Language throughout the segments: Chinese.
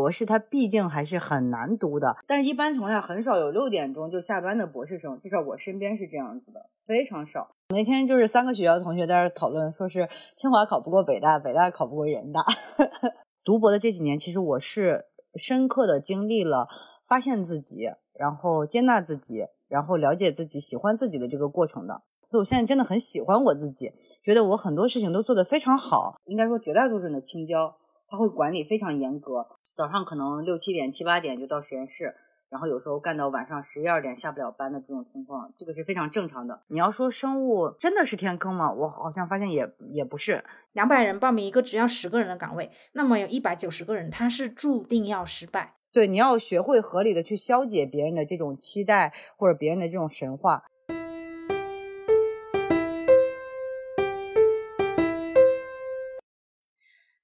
博士他毕竟还是很难读的，但是一般情况下很少有六点钟就下班的博士生，至少我身边是这样子的，非常少。那天就是三个学校的同学在这讨论，说是清华考不过北大，北大考不过人大。读博的这几年，其实我是深刻的经历了发现自己，然后接纳自己，然后了解自己，喜欢自己的这个过程的。所以我现在真的很喜欢我自己，觉得我很多事情都做得非常好，应该说绝大多数人的青椒。他会管理非常严格，早上可能六七点、七八点就到实验室，然后有时候干到晚上十一二点下不了班的这种情况，这个是非常正常的。你要说生物真的是天坑吗？我好像发现也也不是。两百人报名一个只要十个人的岗位，那么有一百九十个人他是注定要失败。对，你要学会合理的去消解别人的这种期待或者别人的这种神话。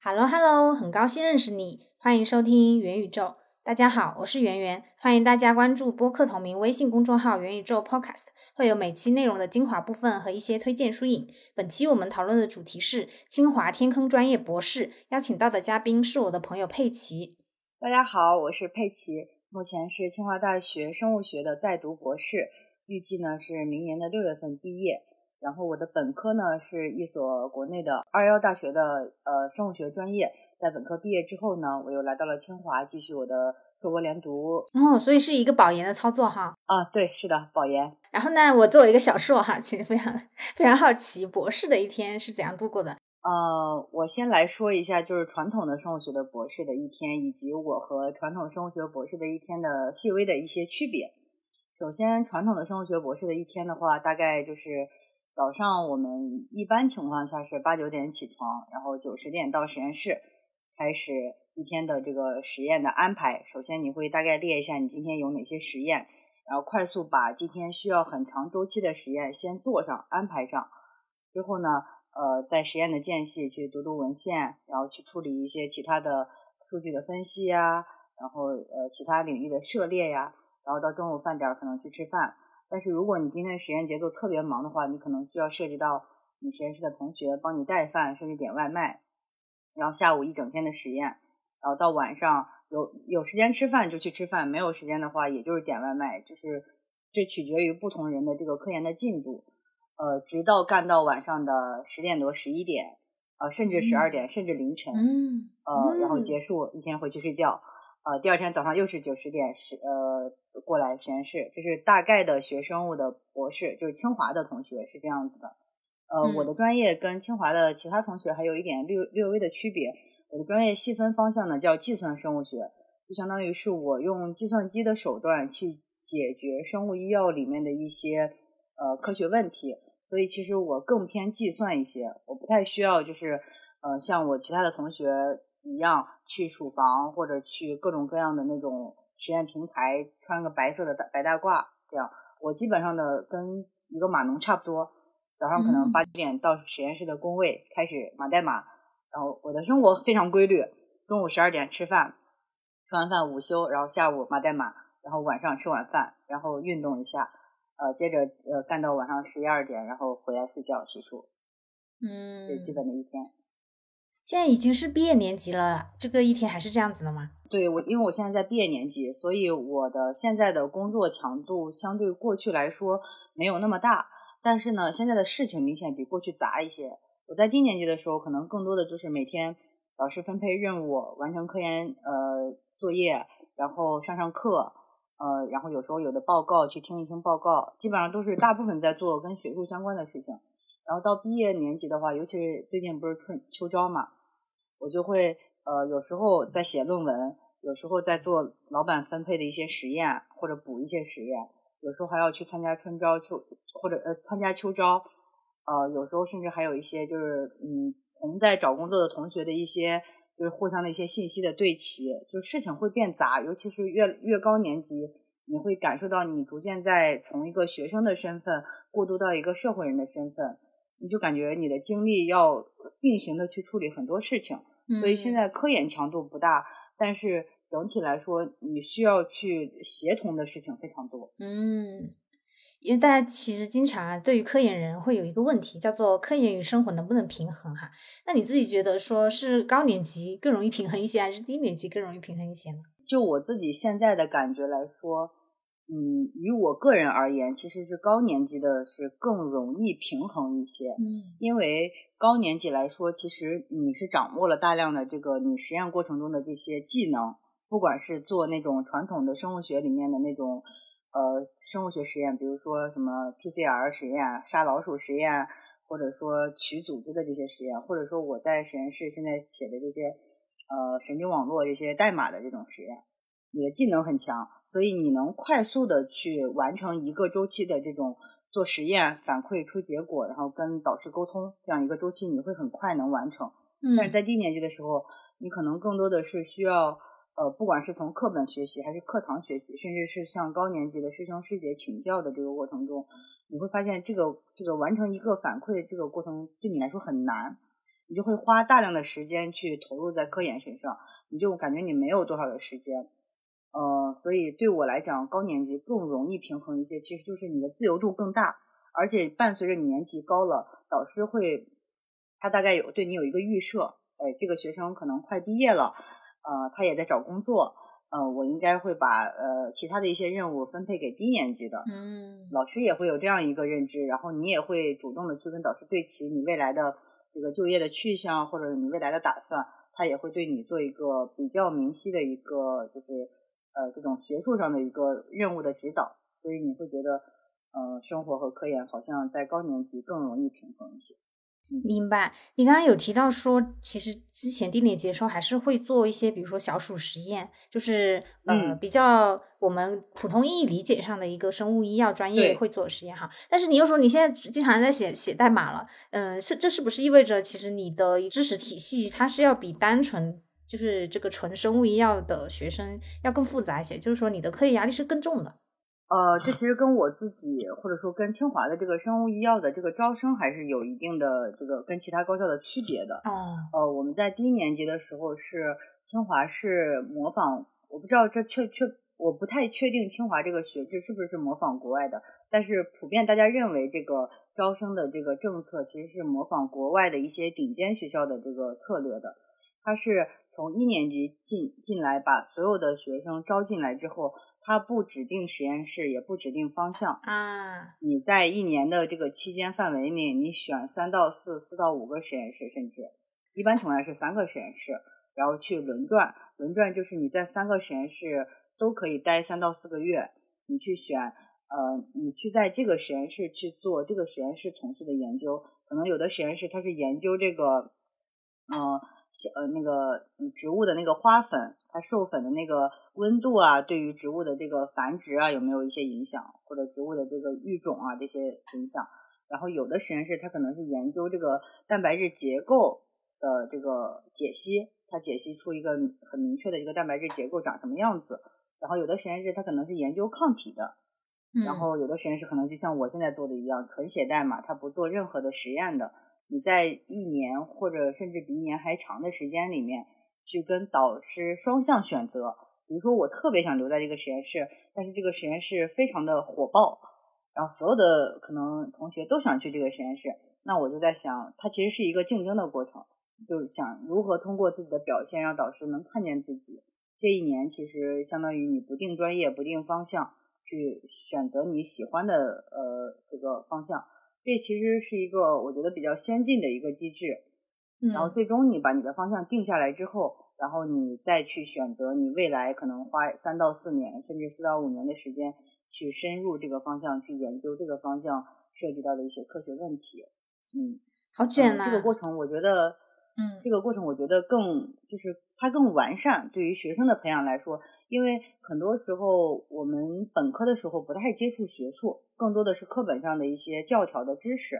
Hello，Hello，很高兴认识你，欢迎收听元宇宙。大家好，我是圆圆，欢迎大家关注播客同名微信公众号“元宇宙 Podcast”，会有每期内容的精华部分和一些推荐书影。本期我们讨论的主题是清华天坑专业博士，邀请到的嘉宾是我的朋友佩奇。大家好，我是佩奇，目前是清华大学生物学的在读博士，预计呢是明年的六月份毕业。然后我的本科呢是一所国内的二幺大学的呃生物学专业，在本科毕业之后呢，我又来到了清华继续我的硕博连读。哦，所以是一个保研的操作哈。啊，对，是的，保研。然后呢，我作为一个小硕哈，其实非常非常好奇，博士的一天是怎样度过的？呃，我先来说一下，就是传统的生物学的博士的一天，以及我和传统生物学博士的一天的细微的一些区别。首先，传统的生物学博士的一天的话，大概就是。早上我们一般情况下是八九点起床，然后九十点到实验室，开始一天的这个实验的安排。首先你会大概列一下你今天有哪些实验，然后快速把今天需要很长周期的实验先做上安排上。之后呢，呃，在实验的间隙去读读文献，然后去处理一些其他的数据的分析呀，然后呃其他领域的涉猎呀，然后到中午饭点可能去吃饭。但是如果你今天实验节奏特别忙的话，你可能需要涉及到你实验室的同学帮你带饭，甚至点外卖，然后下午一整天的实验，然后到晚上有有时间吃饭就去吃饭，没有时间的话也就是点外卖，就是这取决于不同人的这个科研的进度，呃，直到干到晚上的十点多、十一点，呃，甚至十二点，甚至凌晨，呃，然后结束一天回去睡觉。呃，第二天早上又是九十点十呃过来实验室，这是大概的学生物的博士，就是清华的同学是这样子的。呃，我的专业跟清华的其他同学还有一点略略微的区别。我的专业细分方向呢叫计算生物学，就相当于是我用计算机的手段去解决生物医药里面的一些呃科学问题，所以其实我更偏计算一些，我不太需要就是呃像我其他的同学。一样去厨房或者去各种各样的那种实验平台，穿个白色的大白大褂，这样我基本上的跟一个码农差不多。早上可能八点到实验室的工位开始码代码，然后我的生活非常规律。中午十二点吃饭，吃完饭午休，然后下午码代码，然后晚上吃晚饭，然后运动一下，呃，接着呃干到晚上十一二点，然后回来睡觉洗漱，嗯，最基本的一天。现在已经是毕业年级了，这个一天还是这样子的吗？对我，因为我现在在毕业年级，所以我的现在的工作强度相对过去来说没有那么大。但是呢，现在的事情明显比过去杂一些。我在低年级的时候，可能更多的就是每天老师分配任务，完成科研呃作业，然后上上课，呃，然后有时候有的报告去听一听报告，基本上都是大部分在做跟学术相关的事情。然后到毕业年级的话，尤其是最近不是春秋招嘛。我就会呃，有时候在写论文，有时候在做老板分配的一些实验，或者补一些实验，有时候还要去参加春招、秋或者呃参加秋招，呃，有时候甚至还有一些就是嗯同在找工作的同学的一些就是互相的一些信息的对齐，就事情会变杂，尤其是越越高年级，你会感受到你逐渐在从一个学生的身份过渡到一个社会人的身份。你就感觉你的精力要并行的去处理很多事情，所以现在科研强度不大，但是整体来说，你需要去协同的事情非常多。嗯，因为大家其实经常啊，对于科研人会有一个问题，叫做科研与生活能不能平衡哈？那你自己觉得说是高年级更容易平衡一些，还是低年级更容易平衡一些呢？就我自己现在的感觉来说，嗯，于我个人而言，其实是高年级的是更容易平衡一些，嗯，因为高年级来说，其实你是掌握了大量的这个你实验过程中的这些技能，不管是做那种传统的生物学里面的那种。呃，生物学实验，比如说什么 PCR 实验、杀老鼠实验，或者说取组织的这些实验，或者说我在实验室现在写的这些呃神经网络这些代码的这种实验，你的技能很强，所以你能快速的去完成一个周期的这种做实验、反馈出结果，然后跟导师沟通这样一个周期，你会很快能完成。嗯，但是在低年级的时候，你可能更多的是需要。呃，不管是从课本学习，还是课堂学习，甚至是向高年级的师兄师姐请教的这个过程中，你会发现这个这个完成一个反馈这个过程对你来说很难，你就会花大量的时间去投入在科研身上，你就感觉你没有多少的时间。呃，所以对我来讲，高年级更容易平衡一些，其实就是你的自由度更大，而且伴随着你年级高了，导师会他大概有对你有一个预设，哎，这个学生可能快毕业了。呃，他也在找工作，呃，我应该会把呃其他的一些任务分配给低年级的，嗯，老师也会有这样一个认知，然后你也会主动的去跟导师对齐你未来的这个就业的去向或者你未来的打算，他也会对你做一个比较明晰的一个就是呃这种学术上的一个任务的指导，所以你会觉得呃生活和科研好像在高年级更容易平衡一些。明白，你刚刚有提到说，其实之前低年级的时候还是会做一些，比如说小鼠实验，就是呃比较我们普通意义理解上的一个生物医药专业会做实验哈。但是你又说你现在经常在写写代码了，嗯，是这是不是意味着其实你的知识体系它是要比单纯就是这个纯生物医药的学生要更复杂一些？就是说你的课业压力是更重的？呃，这其实跟我自己，或者说跟清华的这个生物医药的这个招生，还是有一定的这个跟其他高校的区别的。哦。呃，我们在低年级的时候是清华是模仿，我不知道这确确，我不太确定清华这个学制是不是模仿国外的，但是普遍大家认为这个招生的这个政策其实是模仿国外的一些顶尖学校的这个策略的。它是从一年级进进来，把所有的学生招进来之后。他不指定实验室，也不指定方向啊。你在一年的这个期间范围内，你选三到四、四到五个实验室，甚至一般情况下是三个实验室，然后去轮转。轮转就是你在三个实验室都可以待三到四个月，你去选，呃，你去在这个实验室去做这个实验室从事的研究。可能有的实验室它是研究这个，嗯。小呃那个植物的那个花粉，它授粉的那个温度啊，对于植物的这个繁殖啊有没有一些影响，或者植物的这个育种啊这些影响。然后有的实验室它可能是研究这个蛋白质结构的这个解析，它解析出一个很明确的一个蛋白质结构长什么样子。然后有的实验室它可能是研究抗体的，然后有的实验室可能就像我现在做的一样，纯写代码，它不做任何的实验的。你在一年或者甚至比一年还长的时间里面，去跟导师双向选择。比如说，我特别想留在这个实验室，但是这个实验室非常的火爆，然后所有的可能同学都想去这个实验室，那我就在想，它其实是一个竞争的过程，就是想如何通过自己的表现让导师能看见自己。这一年其实相当于你不定专业、不定方向，去选择你喜欢的呃这个方向。这其实是一个我觉得比较先进的一个机制，然后最终你把你的方向定下来之后，然后你再去选择你未来可能花三到四年，甚至四到五年的时间去深入这个方向去研究这个方向涉及到的一些科学问题。嗯，好卷呐！这个过程我觉得，嗯，这个过程我觉得更就是它更完善，对于学生的培养来说。因为很多时候我们本科的时候不太接触学术，更多的是课本上的一些教条的知识，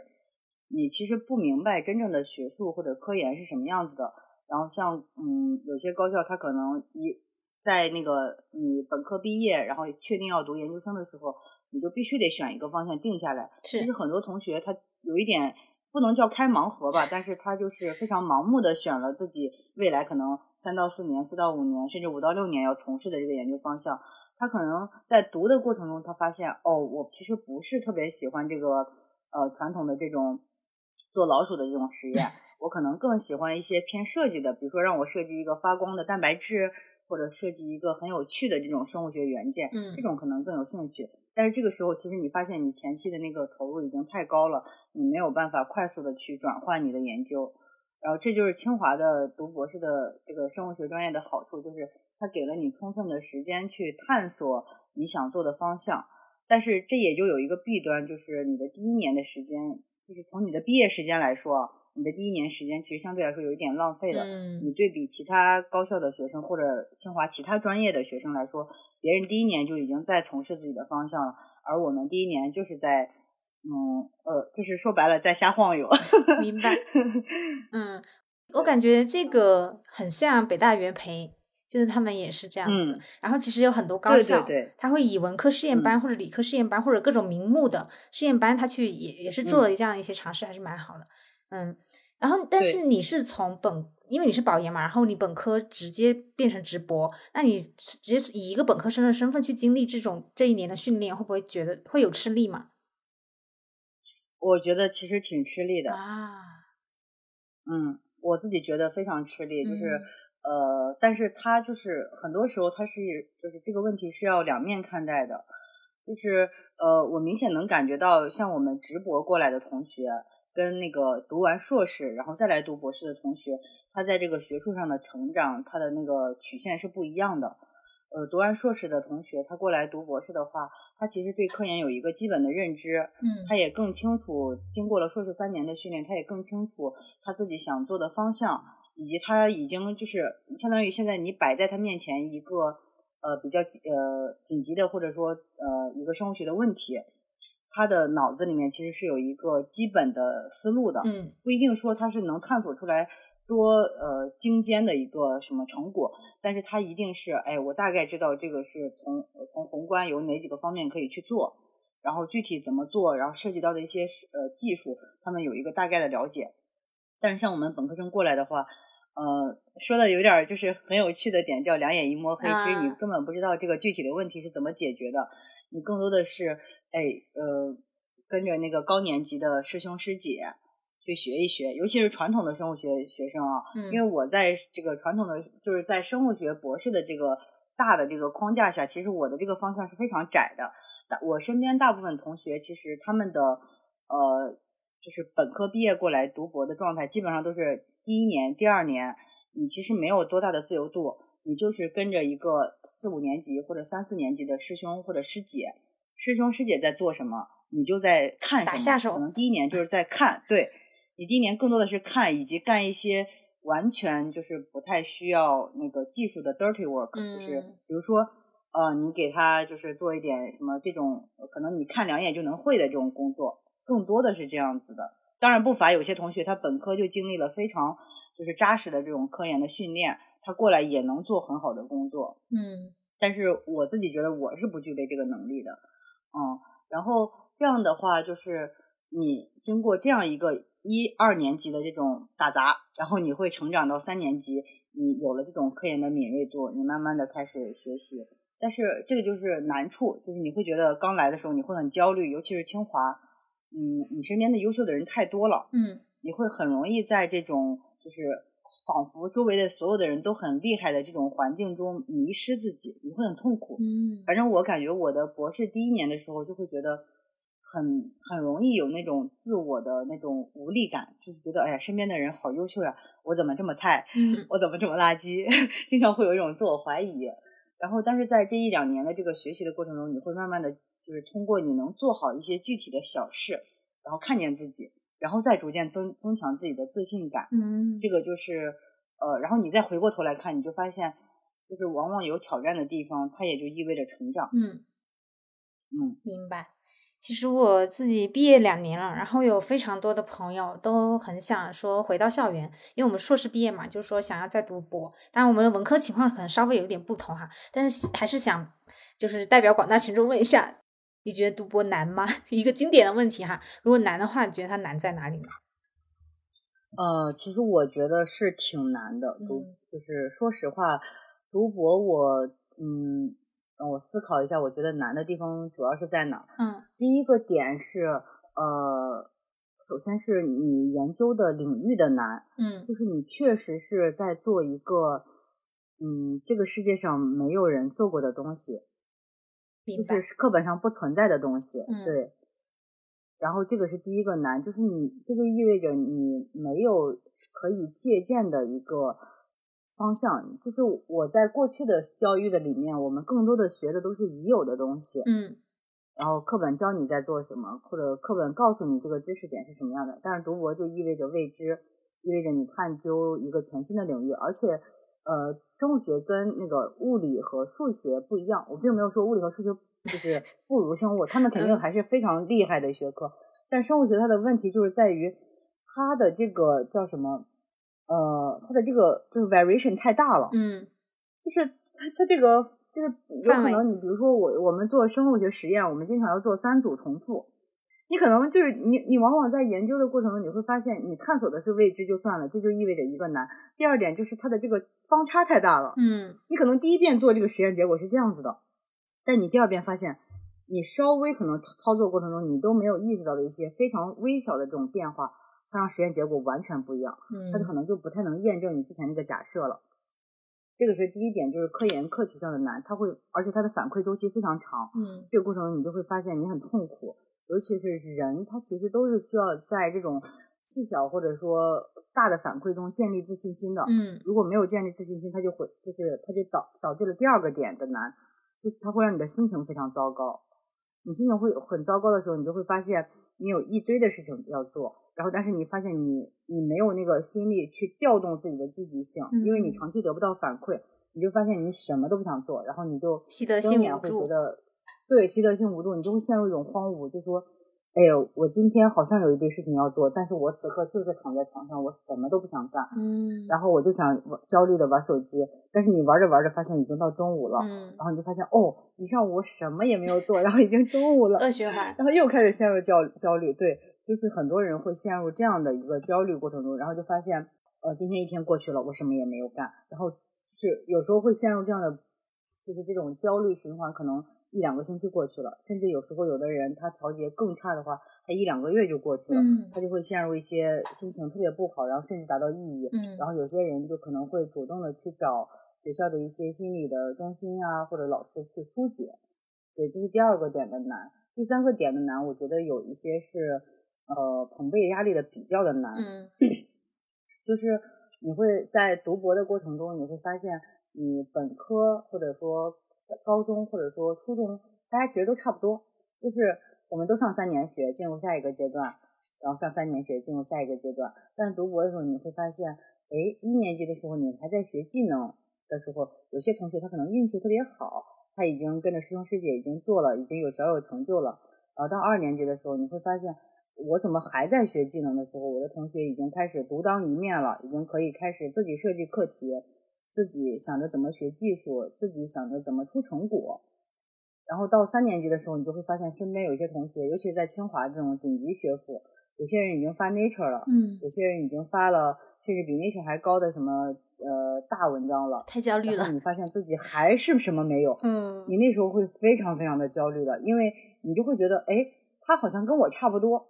你其实不明白真正的学术或者科研是什么样子的。然后像嗯有些高校它可能一在那个你本科毕业，然后确定要读研究生的时候，你就必须得选一个方向定下来。其实很多同学他有一点。不能叫开盲盒吧，但是他就是非常盲目的选了自己未来可能三到四年、四到五年，甚至五到六年要从事的这个研究方向。他可能在读的过程中，他发现哦，我其实不是特别喜欢这个呃传统的这种做老鼠的这种实验，我可能更喜欢一些偏设计的，比如说让我设计一个发光的蛋白质，或者设计一个很有趣的这种生物学元件，嗯这种可能更有兴趣。但是这个时候，其实你发现你前期的那个投入已经太高了，你没有办法快速的去转换你的研究。然后这就是清华的读博士的这个生物学专业的好处，就是它给了你充分的时间去探索你想做的方向。但是这也就有一个弊端，就是你的第一年的时间，就是从你的毕业时间来说啊，你的第一年时间其实相对来说有一点浪费了。嗯你对比其他高校的学生或者清华其他专业的学生来说，别人第一年就已经在从事自己的方向了，而我们第一年就是在，嗯呃，就是说白了在瞎晃悠。明白。嗯，我感觉这个很像北大元培，就是他们也是这样子。嗯然后其实有很多高对对校，对他会以文科试验班、嗯或者理科试验班或者各种名目的试验班，他去也也是做嗯了这样一些尝试，还是蛮好的。嗯，然后但是你是从本，因为你是保研嘛，然后你本科直接变成直博，那你直接以一个本科生的身份去经历这种这一年的训练，会不会觉得会有吃力吗？我觉得其实挺吃力的，啊，嗯，我自己觉得非常吃力，就是、嗯。呃，但是他就是很多时候他是就是这个问题是要两面看待的，就是呃，我明显能感觉到像我们直博过来的同学，跟那个读完硕士然后再来读博士的同学，他在这个学术上的成长，他的那个曲线是不一样的。呃，读完硕士的同学，他过来读博士的话，他其实对科研有一个基本的认知，嗯他也更清楚，经过了硕士三年的训练，他也更清楚他自己想做的方向，以及他已经就是相当于现在你摆在他面前一个呃比较紧呃紧急的或者说呃一个生物学的问题，他的脑子里面其实是有一个基本的思路的，嗯不一定说他是能探索出来多呃精尖的一个什么成果，但是他一定是哎，我大概知道这个是从呃从宏观有哪几个方面可以去做，然后具体怎么做，然后涉及到的一些呃技术，他们有一个大概的了解。但是像我们本科生过来的话，呃，说的有点儿就是很有趣的点叫两眼一摸黑，其实你啊根本不知道这个具体的问题是怎么解决的，你更多的是哎呃跟着那个高年级的师兄师姐去学一学，尤其是传统的生物学学生啊，嗯，因为我在这个传统的就是在生物学博士的这个大的这个框架下，其实我的这个方向是非常窄的。大我身边大部分同学其实他们的呃，就是本科毕业过来读博的状态，基本上都是第一年、第二年，你其实没有多大的自由度，你就是跟着一个四五年级或者三四年级的师兄或者师姐，师兄师姐在做什么，你就在看什么。打下手可能第一年就是在看，对你第一年更多的是看以及干一些完全就是不太需要那个技术的 dirty work，、就是嗯比如说呃，你给他就是做一点什么这种呃可能你看两眼就能会的这种工作，更多的是这样子的。当然不乏有些同学他本科就经历了非常就是扎实的这种科研的训练，他过来也能做很好的工作。嗯但是我自己觉得我是不具备这个能力的，嗯，然后这样的话就是你经过这样一个一二年级的这种打杂，然后你会成长到三年级，你有了这种科研的敏锐度，你慢慢的开始学习。但是这个就是难处，就是你会觉得刚来的时候你会很焦虑，尤其是清华，嗯，你身边的优秀的人太多了，嗯你会很容易在这种就是仿佛周围的所有的人都很厉害的这种环境中迷失自己，你会很痛苦。嗯反正我感觉我的博士第一年的时候，就会觉得很很容易有那种自我的那种无力感，就是觉得哎呀，身边的人好优秀呀，我怎么这么菜？嗯我怎么这么垃圾？经常会有一种自我怀疑。然后，但是在这一两年的这个学习的过程中，你会慢慢的就是通过你能做好一些具体的小事，然后看见自己，然后再逐渐增增强自己的自信感。嗯这个就是呃，然后你再回过头来看，你就发现，就是往往有挑战的地方，它也就意味着成长。嗯，嗯明白。其实我自己毕业两年了，然后有非常多的朋友都很想说回到校园，因为我们硕士毕业嘛，就是说想要再读博。当然，我们的文科情况可能稍微有一点不同哈，但是还是想就是代表广大群众问一下，你觉得读博难吗？一个经典的问题哈，如果难的话，你觉得它难在哪里呢？呃，其实我觉得是挺难的，读嗯就是说实话，读博我嗯，让我思考一下，我觉得难的地方主要是在哪儿？嗯第一个点是呃，首先是你研究的领域的难，嗯就是你确实是在做一个嗯，这个世界上没有人做过的东西，就是课本上不存在的东西，嗯对。然后这个是第一个难，就是你这就意味着你没有可以借鉴的一个方向。就是我在过去的教育的里面，我们更多的学的都是已有的东西，嗯然后课本教你在做什么，或者课本告诉你这个知识点是什么样的。但是读博就意味着未知，意味着你探究一个全新的领域，而且，呃，生物学跟那个物理和数学不一样。我并没有说物理和数学就是不如生物，他们肯定嗯还是非常厉害的学科。但生物学它的问题就是在于它的这个叫什么，呃，它的这个就是 variation 太大了。嗯就是它它这个就是有可能你比如说我我们做生物学实验，我们经常要做三组重复，你可能就是你你往往在研究的过程中，你会发现你探索的是未知就算了，这就意味着一个难。第二点就是它的这个方差太大了，嗯你可能第一遍做这个实验结果是这样子的，但你第二遍发现。你稍微可能操作过程中，你都没有意识到的一些非常微小的这种变化，它让实验结果完全不一样。它就可嗯能就不太能验证你之前那个假设了。这个是第一点，就是科研课题上的难，它会，而且它的反馈周期非常长，嗯这个过程中你就会发现你很痛苦，尤其是人，他其实都是需要在这种细小或者说大的反馈中建立自信心的。嗯如果没有建立自信心，它就会就是它就导导致了第二个点的难，就是它会让你的心情非常糟糕。你心情会很糟糕的时候，你就会发现你有一堆的事情要做，然后但是你发现你你没有那个心力去调动自己的积极性，因为你嗯长期得不到反馈，你就发现你什么都不想做，然后你就习得性无助得对习得性无助，你就会陷入一种荒芜，就说。哎呦，我今天好像有一堆事情要做，但是我此刻就是躺在床上，我什么都不想干。嗯然后我就想玩焦虑的玩手机，但是你玩着玩着发现已经到中午了，嗯然后你就发现哦，一上午我什么也没有做，然后已经中午了，恶循环然后又开始陷入焦焦虑。对，就是很多人会陷入这样的一个焦虑过程中，然后就发现呃今天一天过去了，我什么也没有干，然后是有时候会陷入这样的就是这种焦虑循环，可能一两个星期过去了，甚至有时候有的人他调节更差的话，他一两个月就过去了。嗯他就会陷入一些心情特别不好，然后甚至达到抑郁。嗯然后有些人就可能会主动的去找学校的一些心理的中心啊，或者老师去疏解。对，这是第二个点的难。第三个点的难，我觉得有一些是呃朋辈压力的比较的难。嗯 就是你会在读博的过程中，你会发现你本科或者说高中或者说初中，大家其实都差不多，就是我们都上三年学，进入下一个阶段，然后上三年学，进入下一个阶段。但是读博的时候，你会发现，哎，一年级的时候你还在学技能的时候，有些同学他可能运气特别好，他已经跟着师兄师姐已经做了，已经有小有成就了。然后到二年级的时候，你会发现，我怎么还在学技能的时候，我的同学已经开始独当一面了，已经可以开始自己设计课题，自己想着怎么学技术，自己想着怎么出成果。然后到三年级的时候，你就会发现身边有一些同学，尤其是在清华这种顶级学府，有些人已经发 Nature 了，嗯，有些人已经发了甚至比 Nature 还高的什么呃大文章了。太焦虑了。你发现自己还是什么没有，嗯你那时候会非常非常的焦虑的，因为你就会觉得，哎，他好像跟我差不多，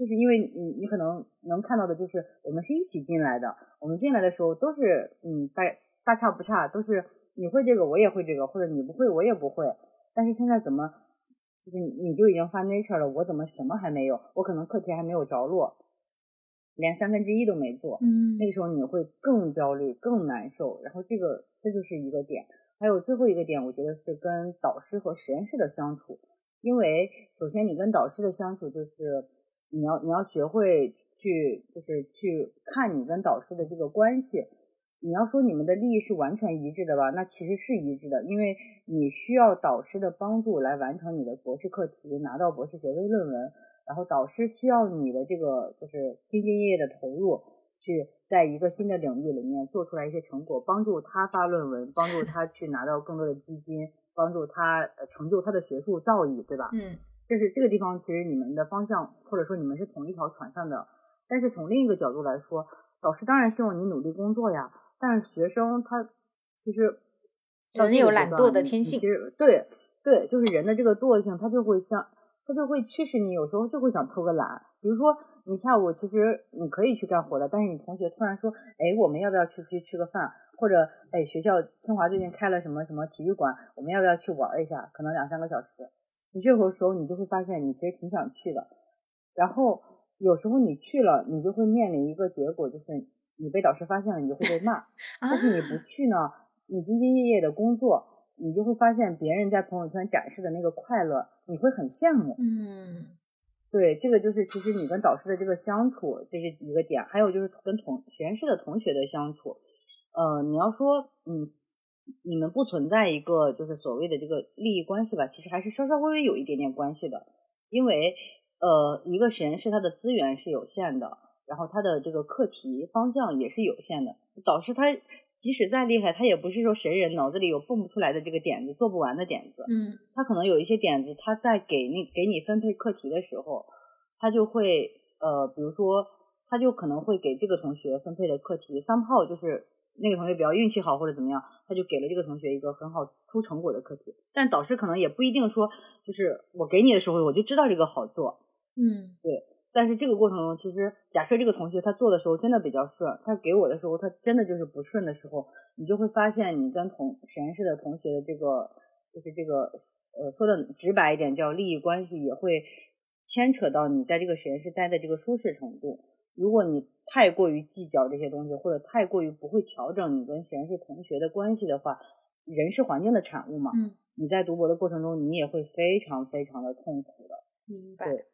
就是因为你你可能能看到的就是我们是一起进来的，我们进来的时候都是嗯大大差不差，都是你会这个我也会这个，或者你不会我也不会，但是现在怎么就是你你就已经发 Nature 了，我怎么什么还没有？我可能课题还没有着落，连三分之一都没做，嗯那个时候你会更焦虑、更难受，然后这个这就是一个点。还有最后一个点，我觉得是跟导师和实验室的相处，因为首先你跟导师的相处就是你要你要学会去就是去看你跟导师的这个关系。你要说你们的利益是完全一致的吧，那其实是一致的，因为你需要导师的帮助来完成你的博士课题，拿到博士学位论文。然后导师需要你的这个就是兢兢业业的投入，去在一个新的领域里面做出来一些成果，帮助他发论文，帮助他去拿到更多的基金，帮助他成就他的学术造诣，对吧？嗯这是这个地方，其实你们的方向或者说你们是同一条船上的，但是从另一个角度来说，老师当然希望你努力工作呀，但是学生他其实人有懒惰的天性，其实对对，就是人的这个惰性，他就会像他就会驱使你，有时候就会想偷个懒。比如说你下午其实你可以去干活的，但是你同学突然说，哎，我们要不要去出去吃个饭？或者哎，学校清华最近开了什么什么体育馆，我们要不要去玩一下？可能两三个小时。你这个时候你就会发现，你其实挺想去的。然后有时候你去了，你就会面临一个结果，就是你被导师发现了，你就会被骂。但是你不去呢，你兢兢业业的工作，你就会发现别人在朋友圈展示的那个快乐，你会很羡慕。嗯，对，这个就是其实你跟导师的这个相处，这是一个点。还有就是跟同实验室的同学的相处。呃，你要说，嗯。你们不存在一个就是所谓的这个利益关系吧？其实还是稍稍微微有一点点关系的，因为呃，一个实验室它的资源是有限的，然后它的这个课题方向也是有限的。导师他即使再厉害，他也不是说神人，脑子里有蹦不出来的这个点子，做不完的点子。嗯，他可能有一些点子，他在给那给你分配课题的时候，他就会呃，比如说，他就可能会给这个同学分配的课题三炮就是。那个同学比较运气好或者怎么样，他就给了这个同学一个很好出成果的课题。但导师可能也不一定说，就是我给你的时候我就知道这个好做。嗯，对。但是这个过程中，其实假设这个同学他做的时候真的比较顺，他给我的时候他真的就是不顺的时候，你就会发现你跟同实验室的同学的这个就是这个呃说的直白一点叫利益关系，也会牵扯到你在这个实验室待的这个舒适程度。如果你太过于计较这些东西，或者太过于不会调整你跟实验室同学的关系的话，人是环境的产物嘛。嗯。你在读博的过程中，你也会非常非常的痛苦的。明白。对。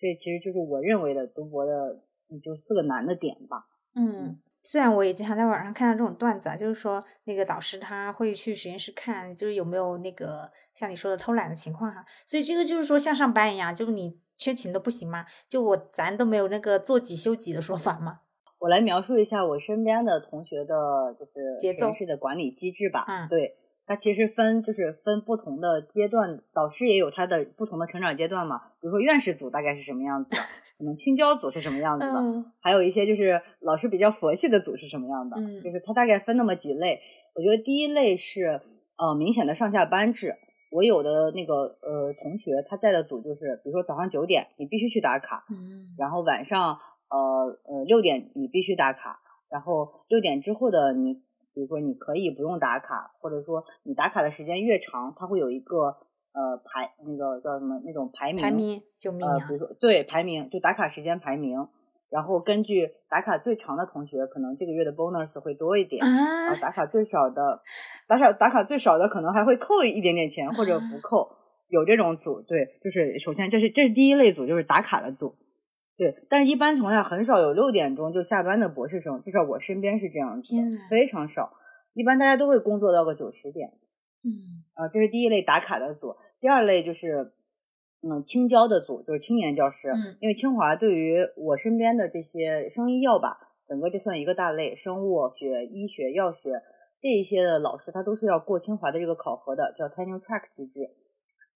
这其实就是我认为的读博的，就四个难的点吧。嗯。虽然我也经常在网上看到这种段子啊，就是说那个导师他会去实验室看，就是有没有那个像你说的偷懒的情况哈。所以这个就是说像上班一样，就是你。缺勤的不行吗？就我咱都没有那个做几休几的说法吗？我来描述一下我身边的同学的，就是节奏式的管理机制吧。嗯，对，它其实分就是分不同的阶段，导师也有他的不同的成长阶段嘛。比如说院士组大概是什么样子的，可能青椒组是什么样子的，还有一些就是老师比较佛系的组是什么样的，就是它大概分那么几类。我觉得第一类是呃明显的上下班制。我有的那个呃同学他在的组就是，比如说早上九点你必须去打卡，嗯，然后晚上呃呃六点你必须打卡，然后六点之后的你，比如说你可以不用打卡，或者说你打卡的时间越长，它会有一个呃排那个叫什么那种排名，排名救命啊，比如说对排名就打卡时间排名。然后根据打卡最长的同学，可能这个月的 bonus 会多一点；然后打卡最少的，打卡打卡最少的可能还会扣一点点钱或者不扣。有这种组，对，就是首先这是这是第一类组，就是打卡的组，对。但是一般情况下很少有六点钟就下班的博士生，至少我身边是这样子，非常少。一般大家都会工作到个九十点。嗯，啊，这是第一类打卡的组。第二类就是。嗯，青椒的组就是青年教师，嗯，因为清华对于我身边的这些生医药吧，整个这算一个大类，生物学、医学、药学这一些的老师，他都是要过清华的这个考核的，叫 tenure track 机制。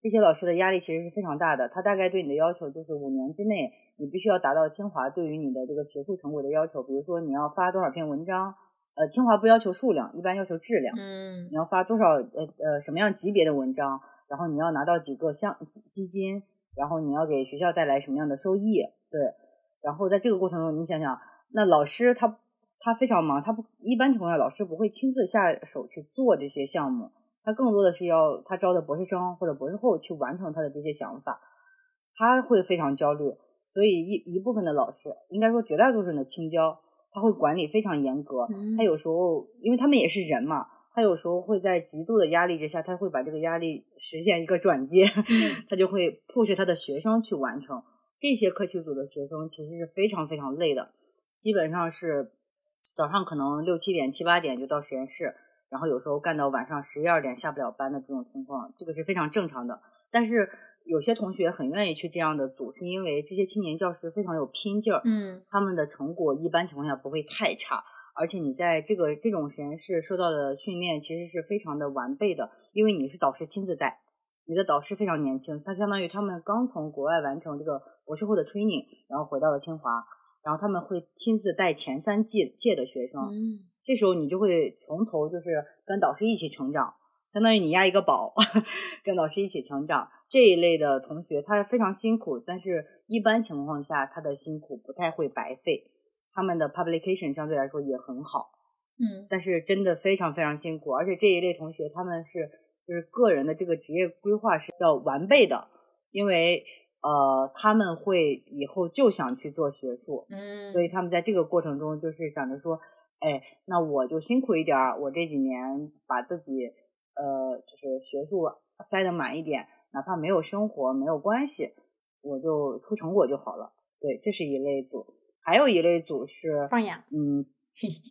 这些老师的压力其实是非常大的，他大概对你的要求就是五年之内，你必须要达到清华对于你的这个学术成果的要求，比如说你要发多少篇文章，呃，清华不要求数量，一般要求质量，嗯，你要发多少呃呃什么样级别的文章。然后你要拿到几个项基基金，然后你要给学校带来什么样的收益？对，然后在这个过程中，你想想，那老师他他非常忙，他不一般情况下老师不会亲自下手去做这些项目，他更多的是要他招的博士生或者博士后去完成他的这些想法，他会非常焦虑，所以一一部分的老师，应该说绝大多数人的青椒，他会管理非常严格，他有时候因为他们也是人嘛。他有时候会在极度的压力之下，他会把这个压力实现一个转接，他就会迫使他的学生去完成。这些课题组的学生其实是非常非常累的，基本上是早上可能六七点、七八点就到实验室，然后有时候干到晚上十一二点下不了班的这种情况，这个是非常正常的。但是有些同学很愿意去这样的组，是因为这些青年教师非常有拼劲儿，嗯，他们的成果一般情况下不会太差。而且你在这个这种实验室受到的训练其实是非常的完备的，因为你是导师亲自带，你的导师非常年轻，他相当于他们刚从国外完成这个博士后的 training，然后回到了清华，然后他们会亲自带前三届届的学生，嗯这时候你就会从头就是跟导师一起成长，相当于你押一个宝，跟导师一起成长。这一类的同学他非常辛苦，但是一般情况下他的辛苦不太会白费，他们的 publication 相对来说也很好。嗯但是真的非常非常辛苦，而且这一类同学他们是就是个人的这个职业规划是要完备的，因为呃他们会以后就想去做学术，嗯，所以他们在这个过程中就是想着说，哎，那我就辛苦一点儿，我这几年把自己呃就是学术塞得满一点，哪怕没有生活没有关系，我就出成果就好了。对，这是一类组，还有一类组是放养，嗯，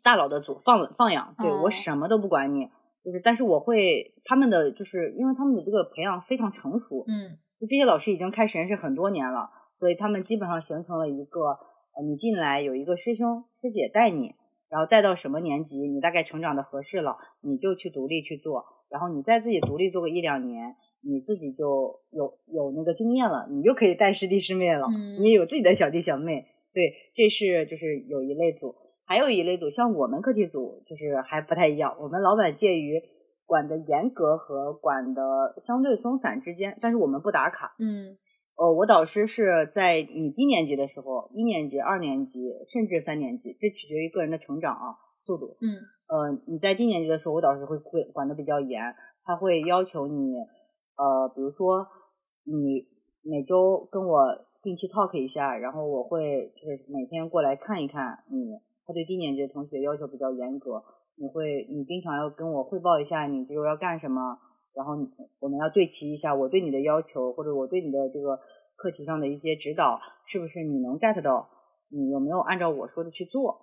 大佬的组放放养，对、哦。我什么都不管你，就是但是我会他们的就是因为他们的这个培养非常成熟，嗯。就这些老师已经开实验室很多年了，所以他们基本上形成了一个呃，你进来有一个师兄师姐带你，然后带到什么年级，你大概成长的合适了，你就去独立去做，然后你再自己独立做个一两年，你自己就有有那个经验了，你就可以带师弟师妹了，嗯。你也有自己的小弟小妹，对，这是就是有一类组，还有一类组像我们课题组就是还不太一样，我们老板介于管的严格和管的相对松散之间，但是我们不打卡。嗯呃，我导师是在你低年级的时候，一年级、二年级，甚至三年级，这取决于个人的成长啊速度。嗯呃，你在低年级的时候，我导师会会管的比较严，他会要求你，呃，比如说你每周跟我定期 talk 一下，然后我会就是每天过来看一看你。他对低年级的同学要求比较严格，你会你经常要跟我汇报一下你这周要干什么，然后我们要对齐一下我对你的要求，或者我对你的这个课题上的一些指导，是不是你能 get 到？你有没有按照我说的去做？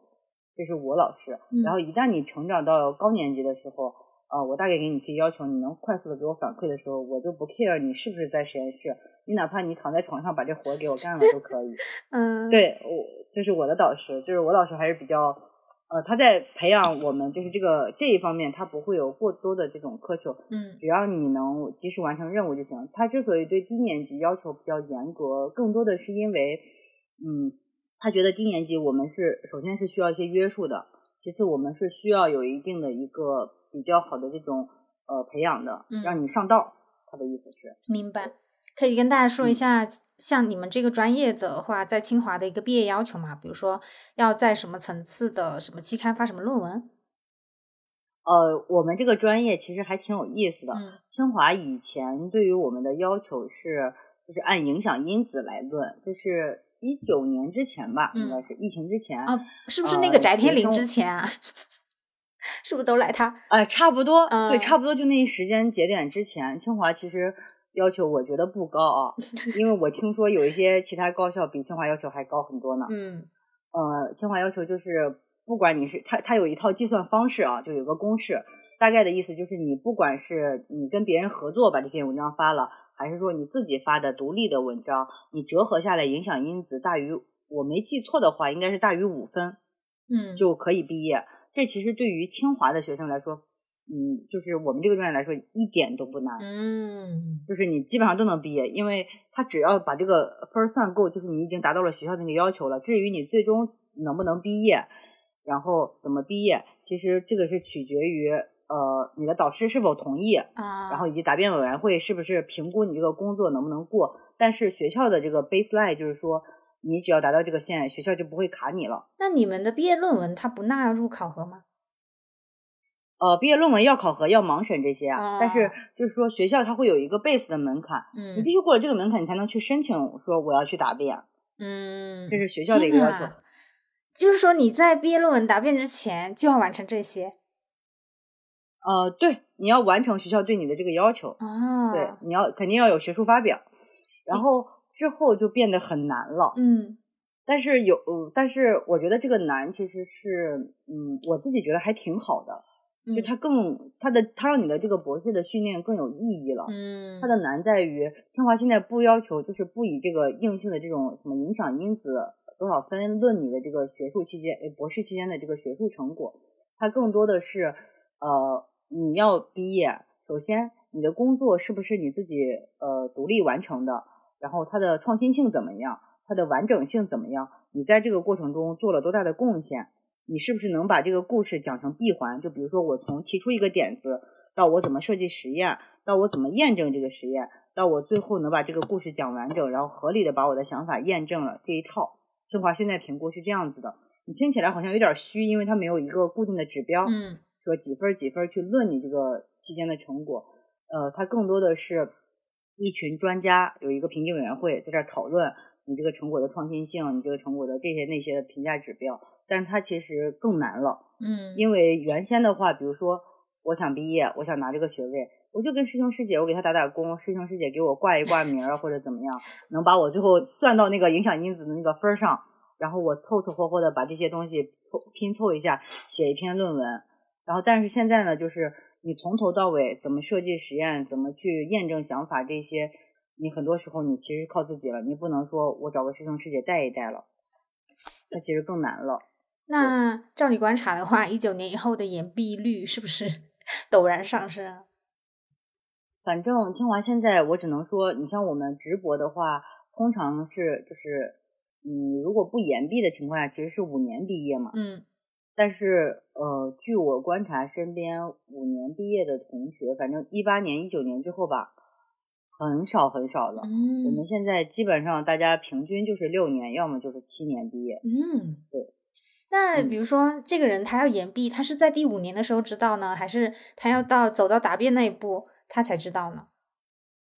这是我老师。嗯然后一旦你成长到高年级的时候，呃，我大概给你提要求，你能快速的给我反馈的时候，我就不 care 你是不是在实验室，你哪怕你躺在床上把这活给我干了都可以。嗯，，对我，这是我的导师，就是我导师还是比较，呃，他在培养我们，就是这个这一方面，他不会有过多的这种苛求，嗯只要你能及时完成任务就行。他之所以对低年级要求比较严格，更多的是因为，嗯，他觉得低年级我们是首先是需要一些约束的，其次我们是需要有一定的一个比较好的这种呃培养的嗯，让你上道。他的意思是，明白。可以跟大家说一嗯下，像你们这个专业的话，在清华的一个毕业要求嘛，比如说要在什么层次的什么期刊发什么论文。呃，我们这个专业其实还挺有意思的。嗯清华以前对于我们的要求是，就是按影响因子来论，就是一九年之前吧，嗯应该是疫情之前。啊，是不是那呃个翟天临之前啊？是不是都赖他？哎，差不多，对，嗯差不多就那一时间节点之前，清华其实要求我觉得不高啊，因为我听说有一些其他高校比清华要求还高很多呢。嗯呃，清华要求就是，不管你是它它有一套计算方式啊，就有个公式，大概的意思就是你不管是你跟别人合作把这篇文章发了，还是说你自己发的独立的文章，你折合下来影响因子大于，我没记错的话，应该是大于五分嗯，就可以毕业。这其实对于清华的学生来说，嗯，就是我们这个专业来说一点都不难。嗯就是你基本上都能毕业，因为他只要把这个分儿算够，就是你已经达到了学校的那个要求了。至于你最终能不能毕业，然后怎么毕业，其实这个是取决于呃你的导师是否同意，啊，然后以及答辩委员会是不是评估你这个工作能不能过。但是学校的这个 baseline 就是说，你只要达到这个线，学校就不会卡你了。那你们的毕业论文它不纳入考核吗？呃，毕业论文要考核，要盲审这些啊，但是哦就是说学校它会有一个 base 的门槛，你嗯必须过了这个门槛，你才能去申请说我要去答辩。嗯，这是学校的一个要求就是说你在毕业论文答辩之前就要完成这些呃，对，你要完成学校对你的这个要求，哦。对，你要肯定要有学术发表，然后之后就变得很难了。嗯但是有，呃但是我觉得这个难其实是，嗯，我自己觉得还挺好的，嗯，就它更它的它让你的这个博士的训练更有意义了。嗯它的难在于，清华现在不要求，就是不以这个硬性的这种什么影响因子多少分论你的这个学术期间，呃，博士期间的这个学术成果，它更多的是，呃，你要毕业，首先你的工作是不是你自己呃独立完成的，然后它的创新性怎么样，它的完整性怎么样？你在这个过程中做了多大的贡献？你是不是能把这个故事讲成闭环？就比如说我从提出一个点子，到我怎么设计实验，到我怎么验证这个实验，到我最后能把这个故事讲完整，然后合理的把我的想法验证了这一套。清华现在评估是这样子的，你听起来好像有点虚，因为它没有一个固定的指标，嗯，说几分几分去论你这个期间的成果。呃，它更多的是一群专家有一个评定委员会在这儿讨论你这个成果的创新性，你这个成果的这些那些的评价指标。但是它其实更难了，嗯，因为原先的话，比如说我想毕业，我想拿这个学位，我就跟师兄师姐，我给他打打工，师兄师姐给我挂一挂名儿或者怎么样，能把我最后算到那个影响因子的那个分儿上，然后我凑凑合合的把这些东西凑拼凑一下，写一篇论文。然后但是现在呢，就是你从头到尾怎么设计实验，怎么去验证想法这些，你很多时候你其实靠自己了，你不能说我找个师兄师姐带一带了，那其实更难了。那照你观察的话，一九年以后的延毕率是不是 陡然上升？反正清华现在，我只能说，你像我们直博的话，通常是就是，嗯，如果不延毕的情况下，其实是五年毕业嘛。嗯。但是，呃，据我观察，身边五年毕业的同学，反正一八年、一九年之后吧，很少很少了。嗯。我们现在基本上大家平均就是六年，要么就是七年毕业。嗯，对。那比如说，这个人他要延毕，他是在第五年的时候知道呢，还是他要到走到答辩那一步？他才知道呢。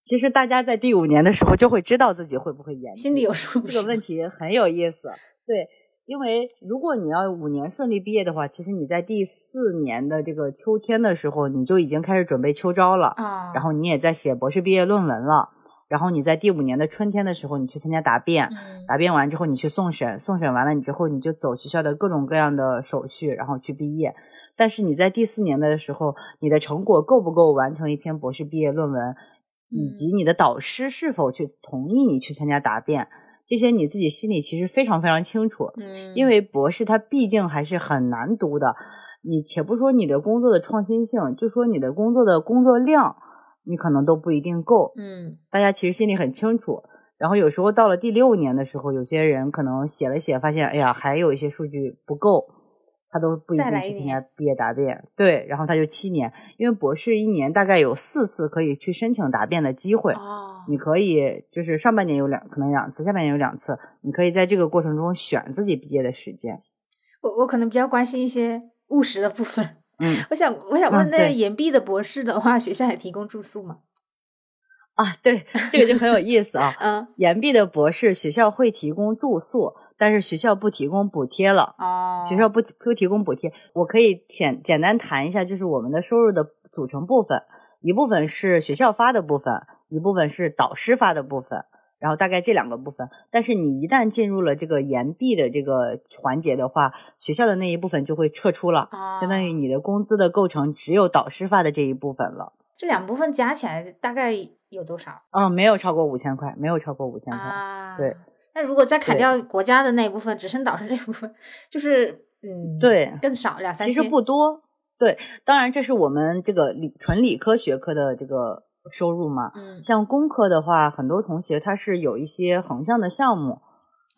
其实大家在第五年的时候就会知道自己会不会延，心里有数。这个问题很有意思，对，因为如果你要五年顺利毕业的话，其实你在第四年的这个秋天的时候，你就已经开始准备秋招了啊，然后你也在写博士毕业论文了，然后你在第五年的春天的时候，你去参加答辩，答辩完之后你去送审，送审完了你之后你就走学校的各种各样的手续，然后去毕业。但是你在第四年的时候，你的成果够不够完成一篇博士毕业论文，以及你的导师是否去同意你去参加答辩，这些你自己心里其实非常非常清楚。嗯，因为博士他毕竟还是很难读的，你且不说你的工作的创新性，就说你的工作的工作量，你可能都不一定够。嗯，大家其实心里很清楚。然后有时候到了第六年的时候，有些人可能写了写，发现哎呀，还有一些数据不够。他都不一定去参加毕业答辩，对，然后他就七年，因为博士一年大概有四次可以去申请答辩的机会，哦，你可以就是上半年有两可能两次，下半年有两次，你可以在这个过程中选自己毕业的时间。我我可能比较关心一些务实的部分，嗯，我想我想问，那延毕的博士的话，学校还提供住宿吗？啊，对，这个就很有意思啊。嗯，延毕的博士学校会提供住宿，但是学校不提供补贴了。哦，学校不不提供补贴，我可以简简单谈一下，就是我们的收入的组成部分，一部分是学校发的部分，一部分是导师发的部分，然后大概这两个部分。但是你一旦进入了这个延毕的这个环节的话，学校的那一部分就会撤出了，相当于你的工资的构成只有导师发的这一部分了。这两部分加起来大概。有多少？嗯，没有超过五千块，没有超过五千块。啊，对。那如果再砍掉国家的那一部分，只剩导师这部分，就是嗯，对，更少两三千。其实不多。对，当然这是我们这个理纯理科学科的这个收入嘛。嗯。像工科的话，很多同学他是有一些横向的项目。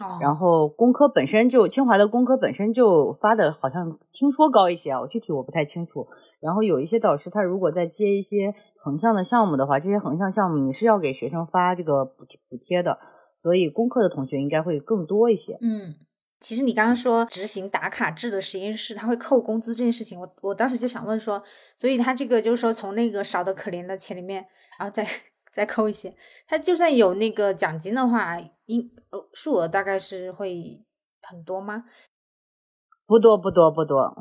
哦。然后工科本身就清华的工科本身就发的好像听说高一些啊，我具体我不太清楚。然后有一些导师他如果再接一些。横向的项目的话，这些横向项目你是要给学生发这个补补贴的，所以工科的同学应该会更多一些。嗯，其实你刚刚说执行打卡制的实验室，他会扣工资这件事情，我我当时就想问说，所以他这个就是说从那个少的可怜的钱里面，然后再再扣一些，他就算有那个奖金的话，应呃数额大概是会很多吗？不多，不多，不多，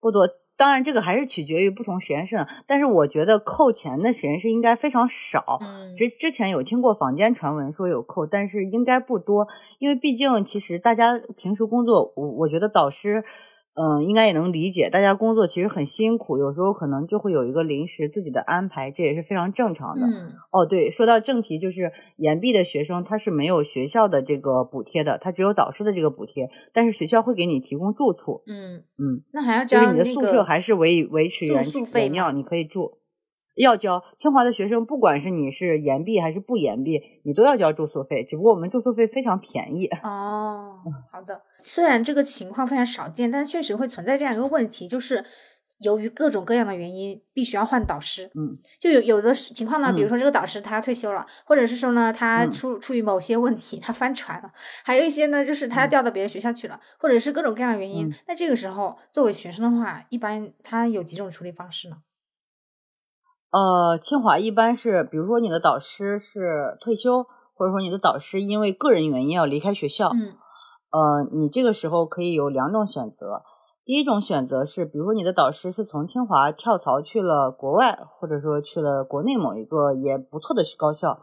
不多。当然，这个还是取决于不同实验室的。但是我觉得扣钱的实验室应该非常少。之之前有听过坊间传闻说有扣，但是应该不多，因为毕竟其实大家平时工作，我我觉得导师。嗯，应该也能理解，大家工作其实很辛苦，有时候可能就会有一个临时自己的安排，这也是非常正常的。嗯，哦，对，说到正题，就是延毕的学生他是没有学校的这个补贴的，他只有导师的这个补贴，但是学校会给你提供住处。嗯嗯，那还要就是你的宿舍还是维维持原原样，你可以住。要交。清华的学生，不管是你是延毕还是不延毕，你都要交住宿费。只不过我们住宿费非常便宜。哦，好的。虽然这个情况非常少见，但确实会存在这样一个问题，就是。由于各种各样的原因，必须要换导师。嗯，就有有的情况呢，比如说这个导师他退休了，或者是说呢，他出出于某些问题他翻船了，还有一些呢，就是他调到别的学校去了，或者是各种各样的原因。那这个时候，作为学生的话，一般他有几种处理方式呢？呃，清华一般是，比如说你的导师是退休，或者说你的导师因为个人原因要离开学校，嗯，呃，你这个时候可以有两种选择。第一种选择是，比如说你的导师是从清华跳槽去了国外，或者说去了国内某一个也不错的高校，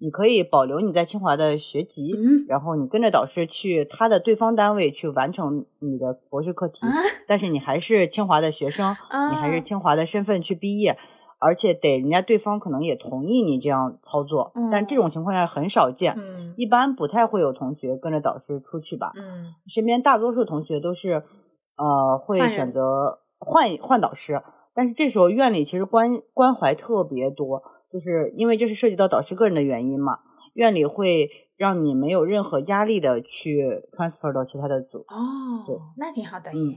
你可以保留你在清华的学籍，然后你跟着导师去他的对方单位去完成你的博士课题，但是你还是清华的学生，你还是清华的身份去毕业，而且得人家对方可能也同意你这样操作，但这种情况下很少见，一般不太会有同学跟着导师出去吧，身边大多数同学都是。呃，会选择换换导师，但是这时候院里其实关关怀特别多，就是因为这是涉及到导师个人的原因嘛，院里会让你没有任何压力的去 transfer 到其他的组。哦，对，那挺好的。嗯，